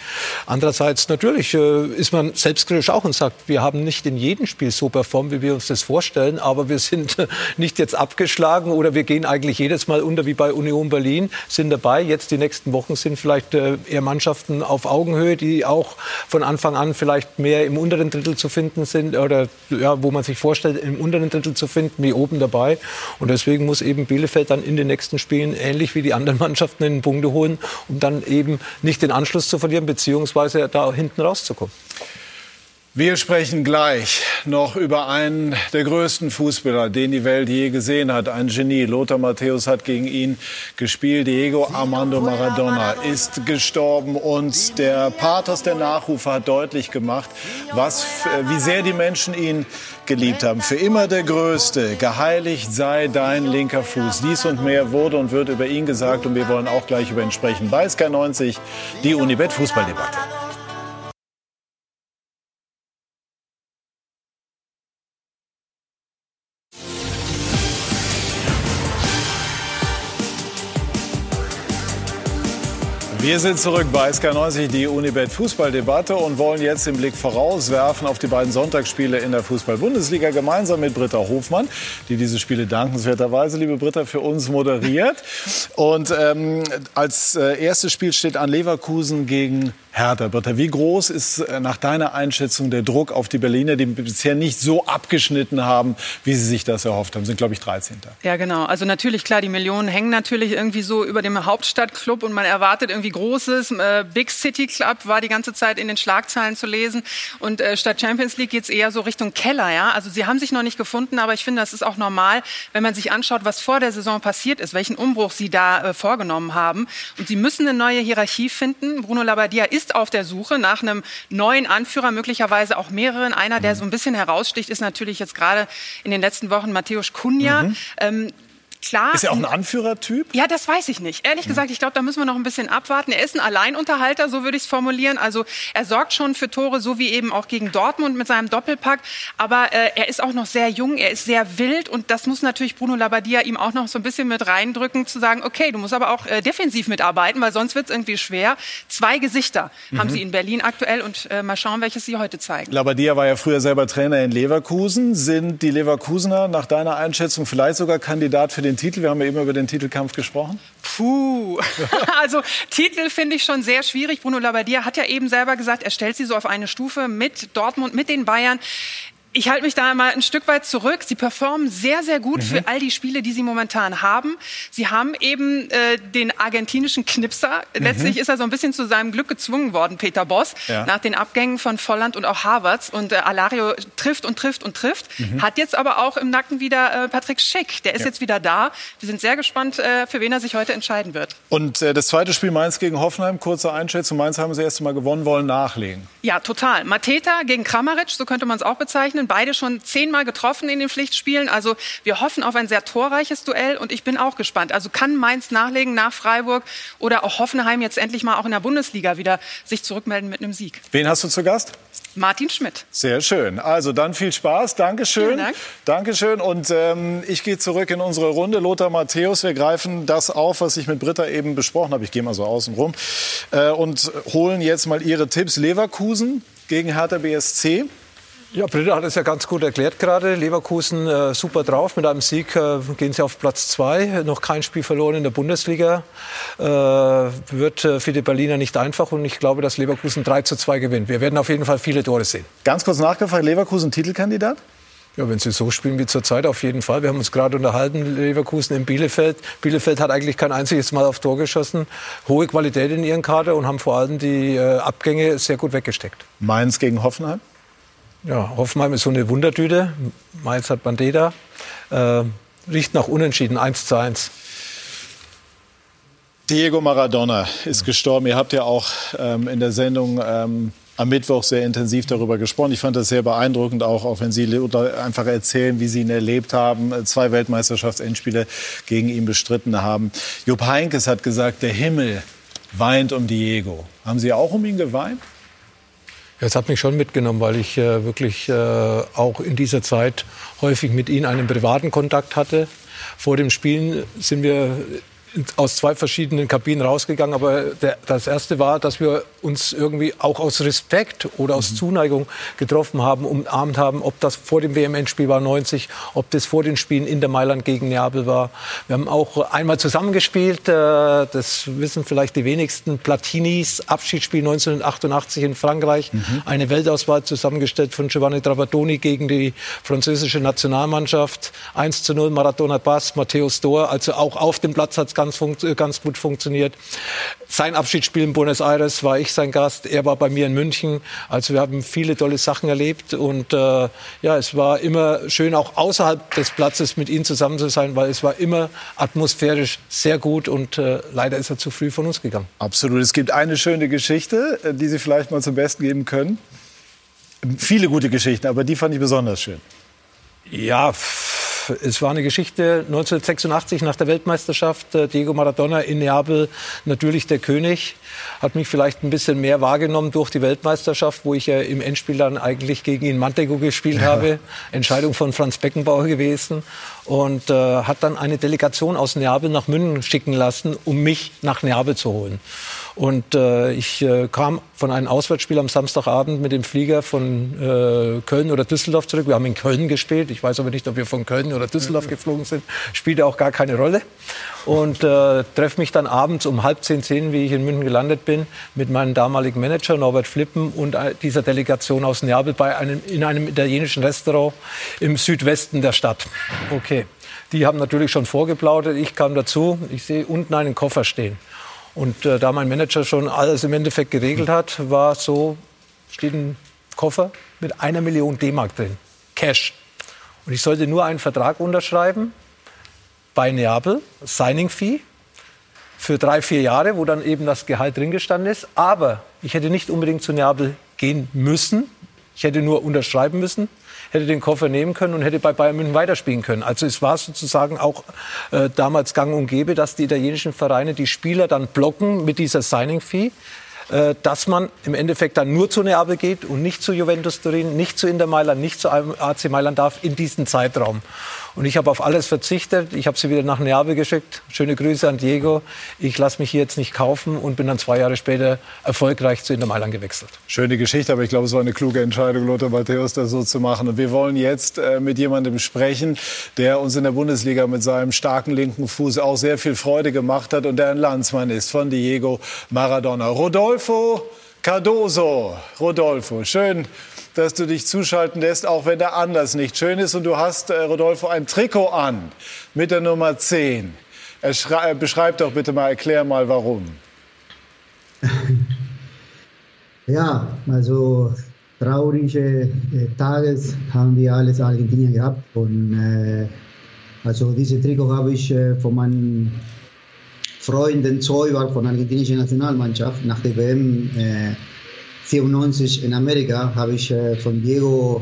Andererseits, natürlich äh, ist man selbstkritisch auch und sagt, wir haben nicht in jedem Spiel so performt, wie wir uns das vorstellen, aber wir sind nicht jetzt abgeschlagen oder wir gehen eigentlich jedes Mal unter wie bei Union Berlin, sind dabei. Jetzt die nächsten Wochen sind vielleicht äh, eher Mannschaften auf Augenhöhe, die auch von Anfang an vielleicht mehr im unteren Drittel zu finden sind oder ja, wo man sich vorstellt, im unteren Drittel zu finden, wie oben dabei. Und deswegen muss eben Bielefeld dann in den nächsten Spielen ähnlich wie die anderen Mannschaften in den Punkte holen, um dann eben nicht den Anschluss zu verlieren, beziehungsweise da hinten rauszukommen. Wir sprechen gleich noch über einen der größten Fußballer, den die Welt je gesehen hat. Ein Genie. Lothar Matthäus hat gegen ihn gespielt. Diego Armando Maradona ist gestorben und der Pathos der Nachrufe hat deutlich gemacht, was, wie sehr die Menschen ihn geliebt haben. Für immer der Größte. Geheiligt sei dein linker Fuß. Dies und mehr wurde und wird über ihn gesagt und wir wollen auch gleich über ihn sprechen. Bei Sky 90 die Unibet Fußballdebatte. Wir sind zurück bei SK90, die Unibet Fußballdebatte und wollen jetzt den Blick vorauswerfen auf die beiden Sonntagsspiele in der Fußball-Bundesliga gemeinsam mit Britta Hofmann, die diese Spiele dankenswerterweise, liebe Britta, für uns moderiert. Und ähm, als äh, erstes Spiel steht an Leverkusen gegen Hertha. Britta, wie groß ist äh, nach deiner Einschätzung der Druck auf die Berliner, die bisher nicht so abgeschnitten haben, wie sie sich das erhofft haben? Sind, glaube ich, 13. Ja, genau. Also natürlich, klar, die Millionen hängen natürlich irgendwie so über dem Hauptstadtclub und man erwartet irgendwie Großes. Äh, Big City Club war die ganze Zeit in den Schlagzeilen zu lesen. Und äh, statt Champions League geht es eher so Richtung Keller. Ja? Also sie haben sich noch nicht gefunden, aber ich finde, das ist auch normal, wenn man sich anschaut, was vor der Saison passiert ist, welchen Umbruch sie da vorgenommen haben. Und sie müssen eine neue Hierarchie finden. Bruno Labbadia ist ist auf der Suche nach einem neuen Anführer, möglicherweise auch mehreren. Einer, der mhm. so ein bisschen heraussticht, ist natürlich jetzt gerade in den letzten Wochen Matthäus Kunja. Mhm. Ähm, Klar. Ist er auch ein Anführertyp? Ja, das weiß ich nicht. Ehrlich gesagt, ich glaube, da müssen wir noch ein bisschen abwarten. Er ist ein Alleinunterhalter, so würde ich es formulieren. Also er sorgt schon für Tore, so wie eben auch gegen Dortmund mit seinem Doppelpack. Aber äh, er ist auch noch sehr jung, er ist sehr wild und das muss natürlich Bruno Labbadia ihm auch noch so ein bisschen mit reindrücken, zu sagen, okay, du musst aber auch äh, defensiv mitarbeiten, weil sonst wird es irgendwie schwer. Zwei Gesichter mhm. haben sie in Berlin aktuell und äh, mal schauen, welches sie heute zeigen. Labbadia war ja früher selber Trainer in Leverkusen. Sind die Leverkusener nach deiner Einschätzung vielleicht sogar Kandidat für den Titel? Wir haben ja eben über den Titelkampf gesprochen. Puh, also Titel finde ich schon sehr schwierig. Bruno Labbadia hat ja eben selber gesagt, er stellt sie so auf eine Stufe mit Dortmund, mit den Bayern ich halte mich da mal ein Stück weit zurück. Sie performen sehr, sehr gut mhm. für all die Spiele, die sie momentan haben. Sie haben eben äh, den argentinischen Knipser. Mhm. Letztlich ist er so ein bisschen zu seinem Glück gezwungen worden, Peter Boss, ja. nach den Abgängen von Volland und auch Havertz. Und äh, Alario trifft und trifft und trifft. Mhm. Hat jetzt aber auch im Nacken wieder äh, Patrick Schick. Der ist ja. jetzt wieder da. Wir sind sehr gespannt, äh, für wen er sich heute entscheiden wird. Und äh, das zweite Spiel Mainz gegen Hoffenheim, kurze Einschätzung. Mainz haben sie erst einmal gewonnen, wollen nachlegen. Ja, total. Mateta gegen Kramaric, so könnte man es auch bezeichnen beide schon zehnmal getroffen in den Pflichtspielen. Also wir hoffen auf ein sehr torreiches Duell und ich bin auch gespannt. Also kann Mainz nachlegen nach Freiburg oder auch Hoffenheim jetzt endlich mal auch in der Bundesliga wieder sich zurückmelden mit einem Sieg. Wen hast du zu Gast? Martin Schmidt. Sehr schön. Also dann viel Spaß. Dankeschön. Vielen Dank. Dankeschön. Und ähm, ich gehe zurück in unsere Runde. Lothar Matthäus, wir greifen das auf, was ich mit Britta eben besprochen habe. Ich gehe mal so außen rum. Äh, und holen jetzt mal Ihre Tipps. Leverkusen gegen Hertha BSC. Ja, Britta hat es ja ganz gut erklärt gerade. Leverkusen äh, super drauf. Mit einem Sieg äh, gehen sie auf Platz zwei. Noch kein Spiel verloren in der Bundesliga. Äh, wird äh, für die Berliner nicht einfach und ich glaube, dass Leverkusen 3 zu 2 gewinnt. Wir werden auf jeden Fall viele Tore sehen. Ganz kurz nachgefragt, Leverkusen Titelkandidat? Ja, wenn sie so spielen wie zurzeit, auf jeden Fall. Wir haben uns gerade unterhalten, Leverkusen in Bielefeld. Bielefeld hat eigentlich kein einziges Mal auf Tor geschossen. Hohe Qualität in ihren Kader und haben vor allem die äh, Abgänge sehr gut weggesteckt. Mainz gegen Hoffenheim? Ja, Hoffenheim ist so eine Wundertüte. Mainz hat Bandeda. Äh, riecht nach Unentschieden, 1 zu 1. Diego Maradona ist gestorben. Ihr habt ja auch ähm, in der Sendung ähm, am Mittwoch sehr intensiv darüber gesprochen. Ich fand das sehr beeindruckend, auch, auch wenn Sie einfach erzählen, wie Sie ihn erlebt haben, zwei Weltmeisterschaftsendspiele gegen ihn bestritten haben. Jupp Heinkes hat gesagt, der Himmel weint um Diego. Haben Sie auch um ihn geweint? Es hat mich schon mitgenommen, weil ich äh, wirklich äh, auch in dieser Zeit häufig mit ihm einen privaten Kontakt hatte. Vor dem Spielen sind wir aus zwei verschiedenen Kabinen rausgegangen. Aber der, das erste war, dass wir uns irgendwie auch aus Respekt oder aus mhm. Zuneigung getroffen haben, umarmt haben, ob das vor dem WM-Endspiel war 90, ob das vor den Spielen in der Mailand gegen Neapel war. Wir haben auch einmal zusammengespielt, äh, das wissen vielleicht die wenigsten, Platinis Abschiedsspiel 1988 in Frankreich, mhm. eine Weltauswahl zusammengestellt von Giovanni Trapattoni gegen die französische Nationalmannschaft. 1 zu 0 Maradona Pass, Matthäus Dor, also auch auf dem Platz hat es ganz, ganz gut funktioniert. Sein Abschiedsspiel in Buenos Aires war ich sein Gast. Er war bei mir in München. Also wir haben viele tolle Sachen erlebt. Und äh, ja, es war immer schön, auch außerhalb des Platzes mit ihm zusammen zu sein, weil es war immer atmosphärisch sehr gut. Und äh, leider ist er zu früh von uns gegangen. Absolut. Es gibt eine schöne Geschichte, äh, die Sie vielleicht mal zum Besten geben können. Viele gute Geschichten, aber die fand ich besonders schön. Ja, es war eine Geschichte 1986 nach der Weltmeisterschaft. Äh, Diego Maradona in Neapel, natürlich der König, hat mich vielleicht ein bisschen mehr wahrgenommen durch die Weltmeisterschaft, wo ich ja im Endspiel dann eigentlich gegen ihn Mantego gespielt ja. habe. Entscheidung von Franz Beckenbauer gewesen. Und äh, hat dann eine Delegation aus Neapel nach München schicken lassen, um mich nach Neapel zu holen. Und äh, ich äh, kam von einem Auswärtsspiel am Samstagabend mit dem Flieger von äh, Köln oder Düsseldorf zurück. Wir haben in Köln gespielt. Ich weiß aber nicht, ob wir von Köln oder Düsseldorf geflogen sind. Spielte auch gar keine Rolle. Und äh, treffe mich dann abends um halb zehn, zehn, wie ich in München gelandet bin, mit meinem damaligen Manager Norbert Flippen und äh, dieser Delegation aus Neapel bei einem, in einem italienischen Restaurant im Südwesten der Stadt. Okay. Die haben natürlich schon vorgeplaudert. Ich kam dazu. Ich sehe unten einen Koffer stehen. Und äh, da mein Manager schon alles im Endeffekt geregelt hat, war so, steht ein Koffer mit einer Million D-Mark drin, Cash. Und ich sollte nur einen Vertrag unterschreiben bei Neapel, Signing Fee, für drei, vier Jahre, wo dann eben das Gehalt drin gestanden ist. Aber ich hätte nicht unbedingt zu Neapel gehen müssen. Ich hätte nur unterschreiben müssen hätte den Koffer nehmen können und hätte bei Bayern München weiterspielen können. Also es war sozusagen auch äh, damals gang und gäbe, dass die italienischen Vereine die Spieler dann blocken mit dieser Signing-Fee äh, dass man im Endeffekt dann nur zu Neapel geht und nicht zu Juventus Turin, nicht zu Inter Mailand, nicht zu AC Mailand darf in diesem Zeitraum. Und ich habe auf alles verzichtet. Ich habe sie wieder nach Neapel geschickt. Schöne Grüße an Diego. Ich lasse mich hier jetzt nicht kaufen und bin dann zwei Jahre später erfolgreich zu Inter Mailand gewechselt. Schöne Geschichte, aber ich glaube, es war eine kluge Entscheidung, Lothar Matthäus, das so zu machen. Und wir wollen jetzt äh, mit jemandem sprechen, der uns in der Bundesliga mit seinem starken linken Fuß auch sehr viel Freude gemacht hat und der ein Landsmann ist von Diego Maradona. Rodolfo Cardoso. Rodolfo, schön, dass du dich zuschalten lässt, auch wenn der Anlass nicht schön ist. Und du hast, äh, Rodolfo, ein Trikot an mit der Nummer 10. Er beschreib doch bitte mal, erklär mal, warum. ja, also traurige äh, Tages haben wir alles Argentinien gehabt. Und äh, also dieses Trikot habe ich äh, von meinen Freunden Zollwart von der argentinischen Nationalmannschaft nach der WM äh, 94 in Amerika habe ich äh, von Diego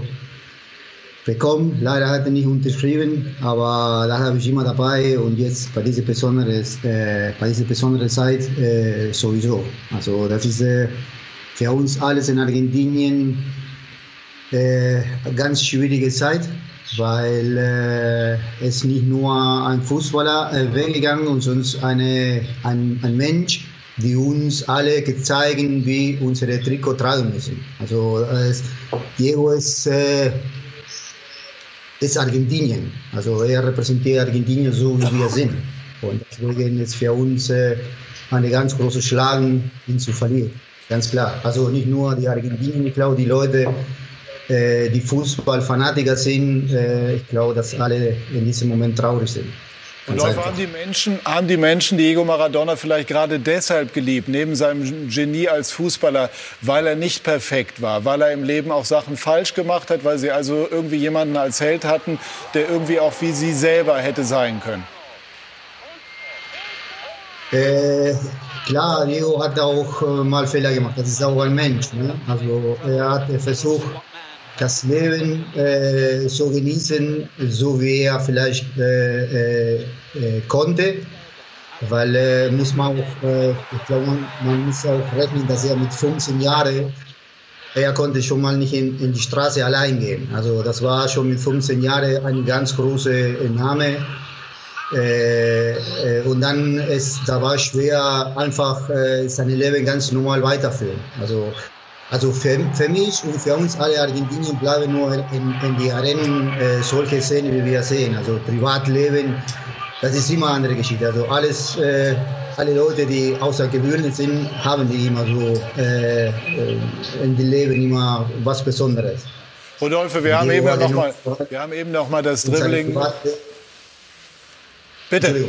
bekommen. Leider hat er nicht unterschrieben, aber da habe ich immer dabei und jetzt bei dieser besonderen, äh, bei dieser besonderen Zeit äh, sowieso. Also das ist äh, für uns alles in Argentinien eine äh, ganz schwierige Zeit, weil äh, es nicht nur ein Fußballer weggegangen und sonst eine, ein, ein Mensch, die uns alle gezeigt, wie unsere Trikot tragen müssen. Also äh, Diego ist, äh, ist Argentinien, also er repräsentiert Argentinien so, wie wir sind. Und deswegen ist für uns äh, eine ganz große Schlag, ihn zu verlieren. Ganz klar. Also nicht nur die Argentinien, ich glaube, die Leute äh, die Fußballfanatiker sind, äh, ich glaube, dass alle in diesem Moment traurig sind. Und Läufer haben die Menschen, haben die Menschen Diego Maradona vielleicht gerade deshalb geliebt, neben seinem Genie als Fußballer, weil er nicht perfekt war, weil er im Leben auch Sachen falsch gemacht hat, weil sie also irgendwie jemanden als Held hatten, der irgendwie auch wie sie selber hätte sein können. Äh, klar, Diego hat auch äh, mal Fehler gemacht. Das ist auch ein Mensch. Ne? Also er hat versucht, das Leben äh, so genießen, so wie er vielleicht äh, äh, äh konnte. Weil äh, muss man auch, äh, ich glaube, man, man, muss auch rechnen, dass er mit 15 Jahren, er konnte schon mal nicht in, in die Straße allein gehen. Also das war schon mit 15 Jahren ein ganz großer Name. und dann ist, da war schwer einfach sein Leben ganz normal weiterführen. Also also für, für mich und für uns alle Argentinier bleiben nur in, in die Arenen äh, solche Szenen, wie wir sehen. Also Privatleben, das ist immer eine andere Geschichte. Also alles, äh, alle Leute, die außergewöhnlich sind, haben die immer so äh, äh in dem Leben immer was Besonderes. Rodolphe, wir haben, eben noch mal, wir haben eben noch mal das Dribbling. Bitte.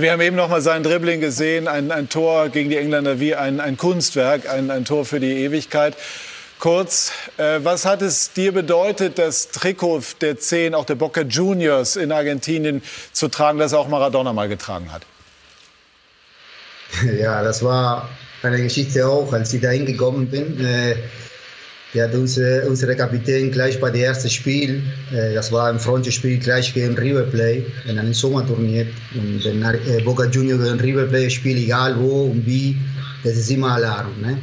Wir haben eben noch mal sein Dribbling gesehen, ein, ein Tor gegen die Engländer wie ein, ein Kunstwerk, ein, ein Tor für die Ewigkeit. Kurz, äh, was hat es dir bedeutet, das Trikot der 10, auch der Boca Juniors in Argentinien zu tragen, das auch Maradona mal getragen hat? Ja, das war eine Geschichte auch, als ich da hingekommen bin. Äh, hat unsere, unsere Kapitän gleich bei dem ersten Spiel, äh, das war ein Freundschaftsspiel gleich gegen River Plate in einem Sommerturnier. Und wenn äh, Boca Junior gegen River Plate spielt, egal wo und wie, das ist immer Alarm. Ne?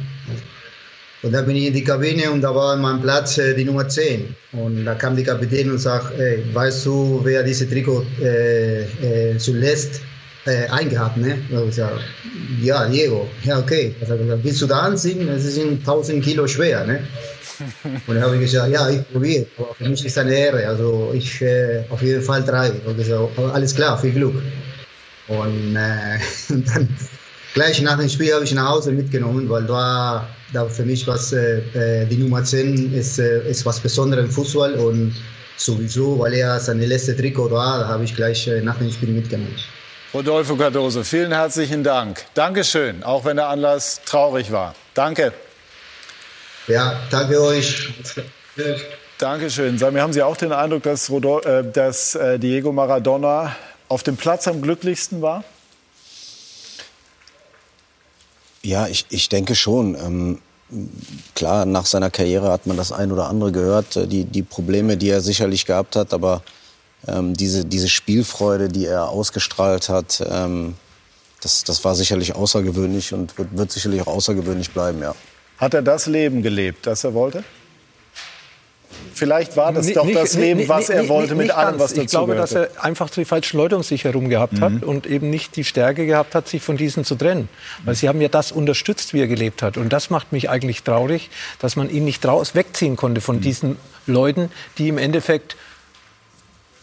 Und da bin ich in die Kabine und da war an meinem Platz äh, die Nummer 10. Und da kam die Kapitän und sagt, ey, weißt du, wer diese Trikot äh, äh, zuletzt äh, eingehabt? Ne? Sag, ja, Diego. Ja, okay. Also, willst du da anziehen? Es sind 1000 Kilo schwer. Ne? Und dann habe ich gesagt, ja, ich probiere. Aber für mich ist eine Ehre. Also ich äh, auf jeden Fall drei. Und gesagt, alles klar, viel Glück. Und, äh, und dann gleich nach dem Spiel habe ich nach Hause mitgenommen, weil da, da für mich was, äh, die Nummer 10 ist, ist was Besonderes im Fußball und sowieso, weil er seine letzte Trikot war, habe ich gleich nach dem Spiel mitgenommen. Rodolfo Cardoso, vielen herzlichen Dank. Dankeschön, auch wenn der Anlass traurig war. Danke. Ja, danke euch. Dankeschön. Samir, haben Sie auch den Eindruck, dass, Rodol äh, dass äh, Diego Maradona auf dem Platz am glücklichsten war? Ja, ich, ich denke schon. Ähm, klar, nach seiner Karriere hat man das ein oder andere gehört, äh, die, die Probleme, die er sicherlich gehabt hat, aber ähm, diese, diese Spielfreude, die er ausgestrahlt hat, ähm, das, das war sicherlich außergewöhnlich und wird, wird sicherlich auch außergewöhnlich bleiben, ja. Hat er das Leben gelebt, das er wollte? Vielleicht war das nicht, doch das nicht, Leben, was er wollte, mit allem, was dazu Ich glaube, gehörte. dass er einfach die falschen Leute um sich herum gehabt mhm. hat und eben nicht die Stärke gehabt hat, sich von diesen zu trennen. Weil sie haben ja das unterstützt, wie er gelebt hat. Und das macht mich eigentlich traurig, dass man ihn nicht raus wegziehen konnte von mhm. diesen Leuten, die im Endeffekt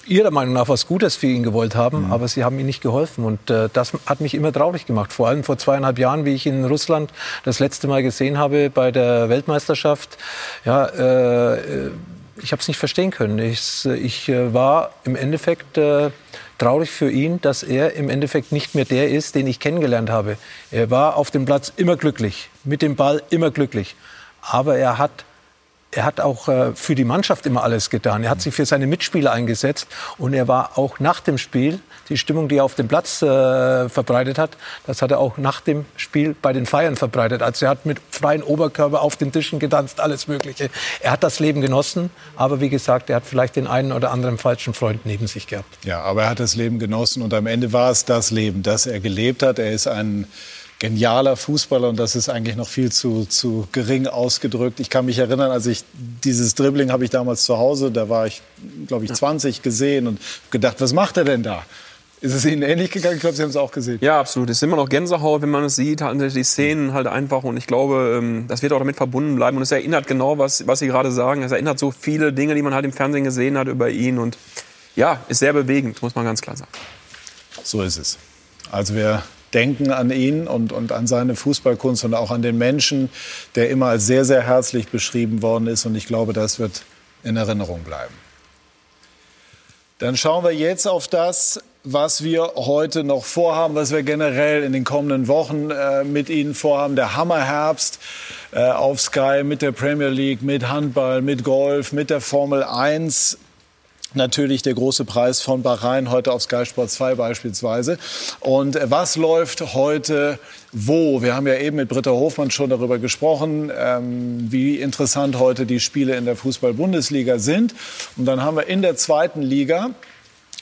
ihrer Meinung nach was Gutes für ihn gewollt haben, mhm. aber sie haben ihm nicht geholfen. Und äh, das hat mich immer traurig gemacht. Vor allem vor zweieinhalb Jahren, wie ich ihn in Russland das letzte Mal gesehen habe bei der Weltmeisterschaft. Ja, äh, ich habe es nicht verstehen können. Ich, ich äh, war im Endeffekt äh, traurig für ihn, dass er im Endeffekt nicht mehr der ist, den ich kennengelernt habe. Er war auf dem Platz immer glücklich, mit dem Ball immer glücklich. Aber er hat er hat auch äh, für die Mannschaft immer alles getan. Er hat sich für seine Mitspieler eingesetzt und er war auch nach dem Spiel, die Stimmung, die er auf dem Platz äh, verbreitet hat, das hat er auch nach dem Spiel bei den Feiern verbreitet. Also er hat mit freien Oberkörper auf den Tischen getanzt, alles Mögliche. Er hat das Leben genossen, aber wie gesagt, er hat vielleicht den einen oder anderen falschen Freund neben sich gehabt. Ja, aber er hat das Leben genossen und am Ende war es das Leben, das er gelebt hat. Er ist ein genialer Fußballer und das ist eigentlich noch viel zu, zu gering ausgedrückt. Ich kann mich erinnern, als ich dieses Dribbling habe ich damals zu Hause, da war ich, glaube ich, 20 gesehen und gedacht, was macht er denn da? Ist es Ihnen ähnlich gegangen? Ich glaube, Sie haben es auch gesehen. Ja, absolut. Es ist immer noch Gänsehaut, wenn man es sieht, halt die Szenen halt einfach. Und ich glaube, ähm, das wird auch damit verbunden bleiben. Und es erinnert genau, was, was Sie gerade sagen. Es erinnert so viele Dinge, die man halt im Fernsehen gesehen hat über ihn. Und ja, ist sehr bewegend, muss man ganz klar sagen. So ist es. Also wir denken an ihn und, und an seine Fußballkunst und auch an den Menschen, der immer als sehr, sehr herzlich beschrieben worden ist. Und ich glaube, das wird in Erinnerung bleiben. Dann schauen wir jetzt auf das, was wir heute noch vorhaben, was wir generell in den kommenden Wochen äh, mit Ihnen vorhaben. Der Hammerherbst äh, auf Sky mit der Premier League, mit Handball, mit Golf, mit der Formel 1 natürlich der große Preis von Bahrain heute auf Sky Sport 2 beispielsweise. Und äh, was läuft heute wo? Wir haben ja eben mit Britta Hofmann schon darüber gesprochen, ähm, wie interessant heute die Spiele in der Fußball-Bundesliga sind. Und dann haben wir in der zweiten Liga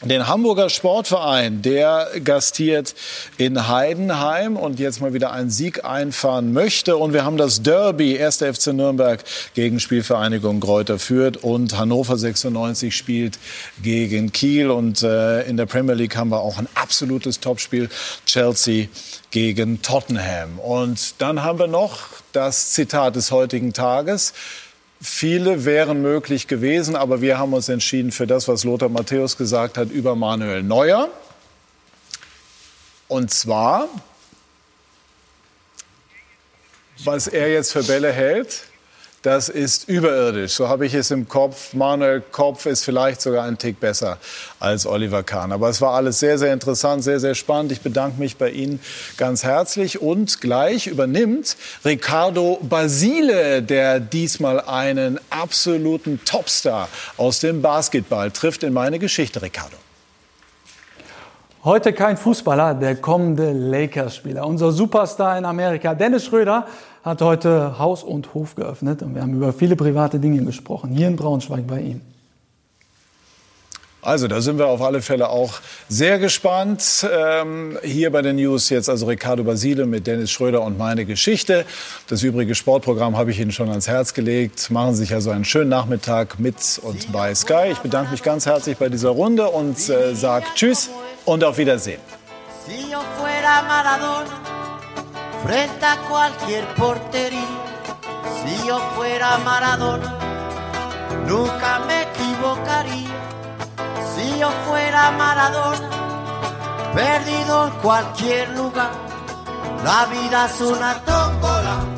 den Hamburger Sportverein, der gastiert in Heidenheim und jetzt mal wieder einen Sieg einfahren möchte. Und wir haben das Derby, 1. FC Nürnberg gegen Spielvereinigung Kräuter Fürth und Hannover 96 spielt gegen Kiel. Und äh, in der Premier League haben wir auch ein absolutes Topspiel, Chelsea gegen Tottenham. Und dann haben wir noch das Zitat des heutigen Tages. Viele wären möglich gewesen, aber wir haben uns entschieden für das, was Lothar Matthäus gesagt hat über Manuel Neuer. Und zwar, was er jetzt für Bälle hält, das ist überirdisch. So habe ich es im Kopf. Manuel Kopf ist vielleicht sogar ein Tick besser als Oliver Kahn. Aber es war alles sehr, sehr interessant, sehr, sehr spannend. Ich bedanke mich bei Ihnen ganz herzlich. Und gleich übernimmt Ricardo Basile, der diesmal einen absoluten Topstar aus dem Basketball trifft in meine Geschichte. Ricardo. Heute kein Fußballer, der kommende Lakers-Spieler. Unser Superstar in Amerika, Dennis Schröder, hat heute Haus und Hof geöffnet und wir haben über viele private Dinge gesprochen, hier in Braunschweig bei ihm. Also da sind wir auf alle Fälle auch sehr gespannt. Ähm, hier bei den News jetzt also Ricardo Basile mit Dennis Schröder und meine Geschichte. Das übrige Sportprogramm habe ich Ihnen schon ans Herz gelegt. Machen Sie sich also einen schönen Nachmittag mit und bei Sky. Ich bedanke mich ganz herzlich bei dieser Runde und äh, sage Tschüss und auf Wiedersehen. Frente a cualquier portería. Si yo fuera Maradona, nunca me equivocaría. Si yo fuera Maradona, perdido en cualquier lugar, la vida es una tómbola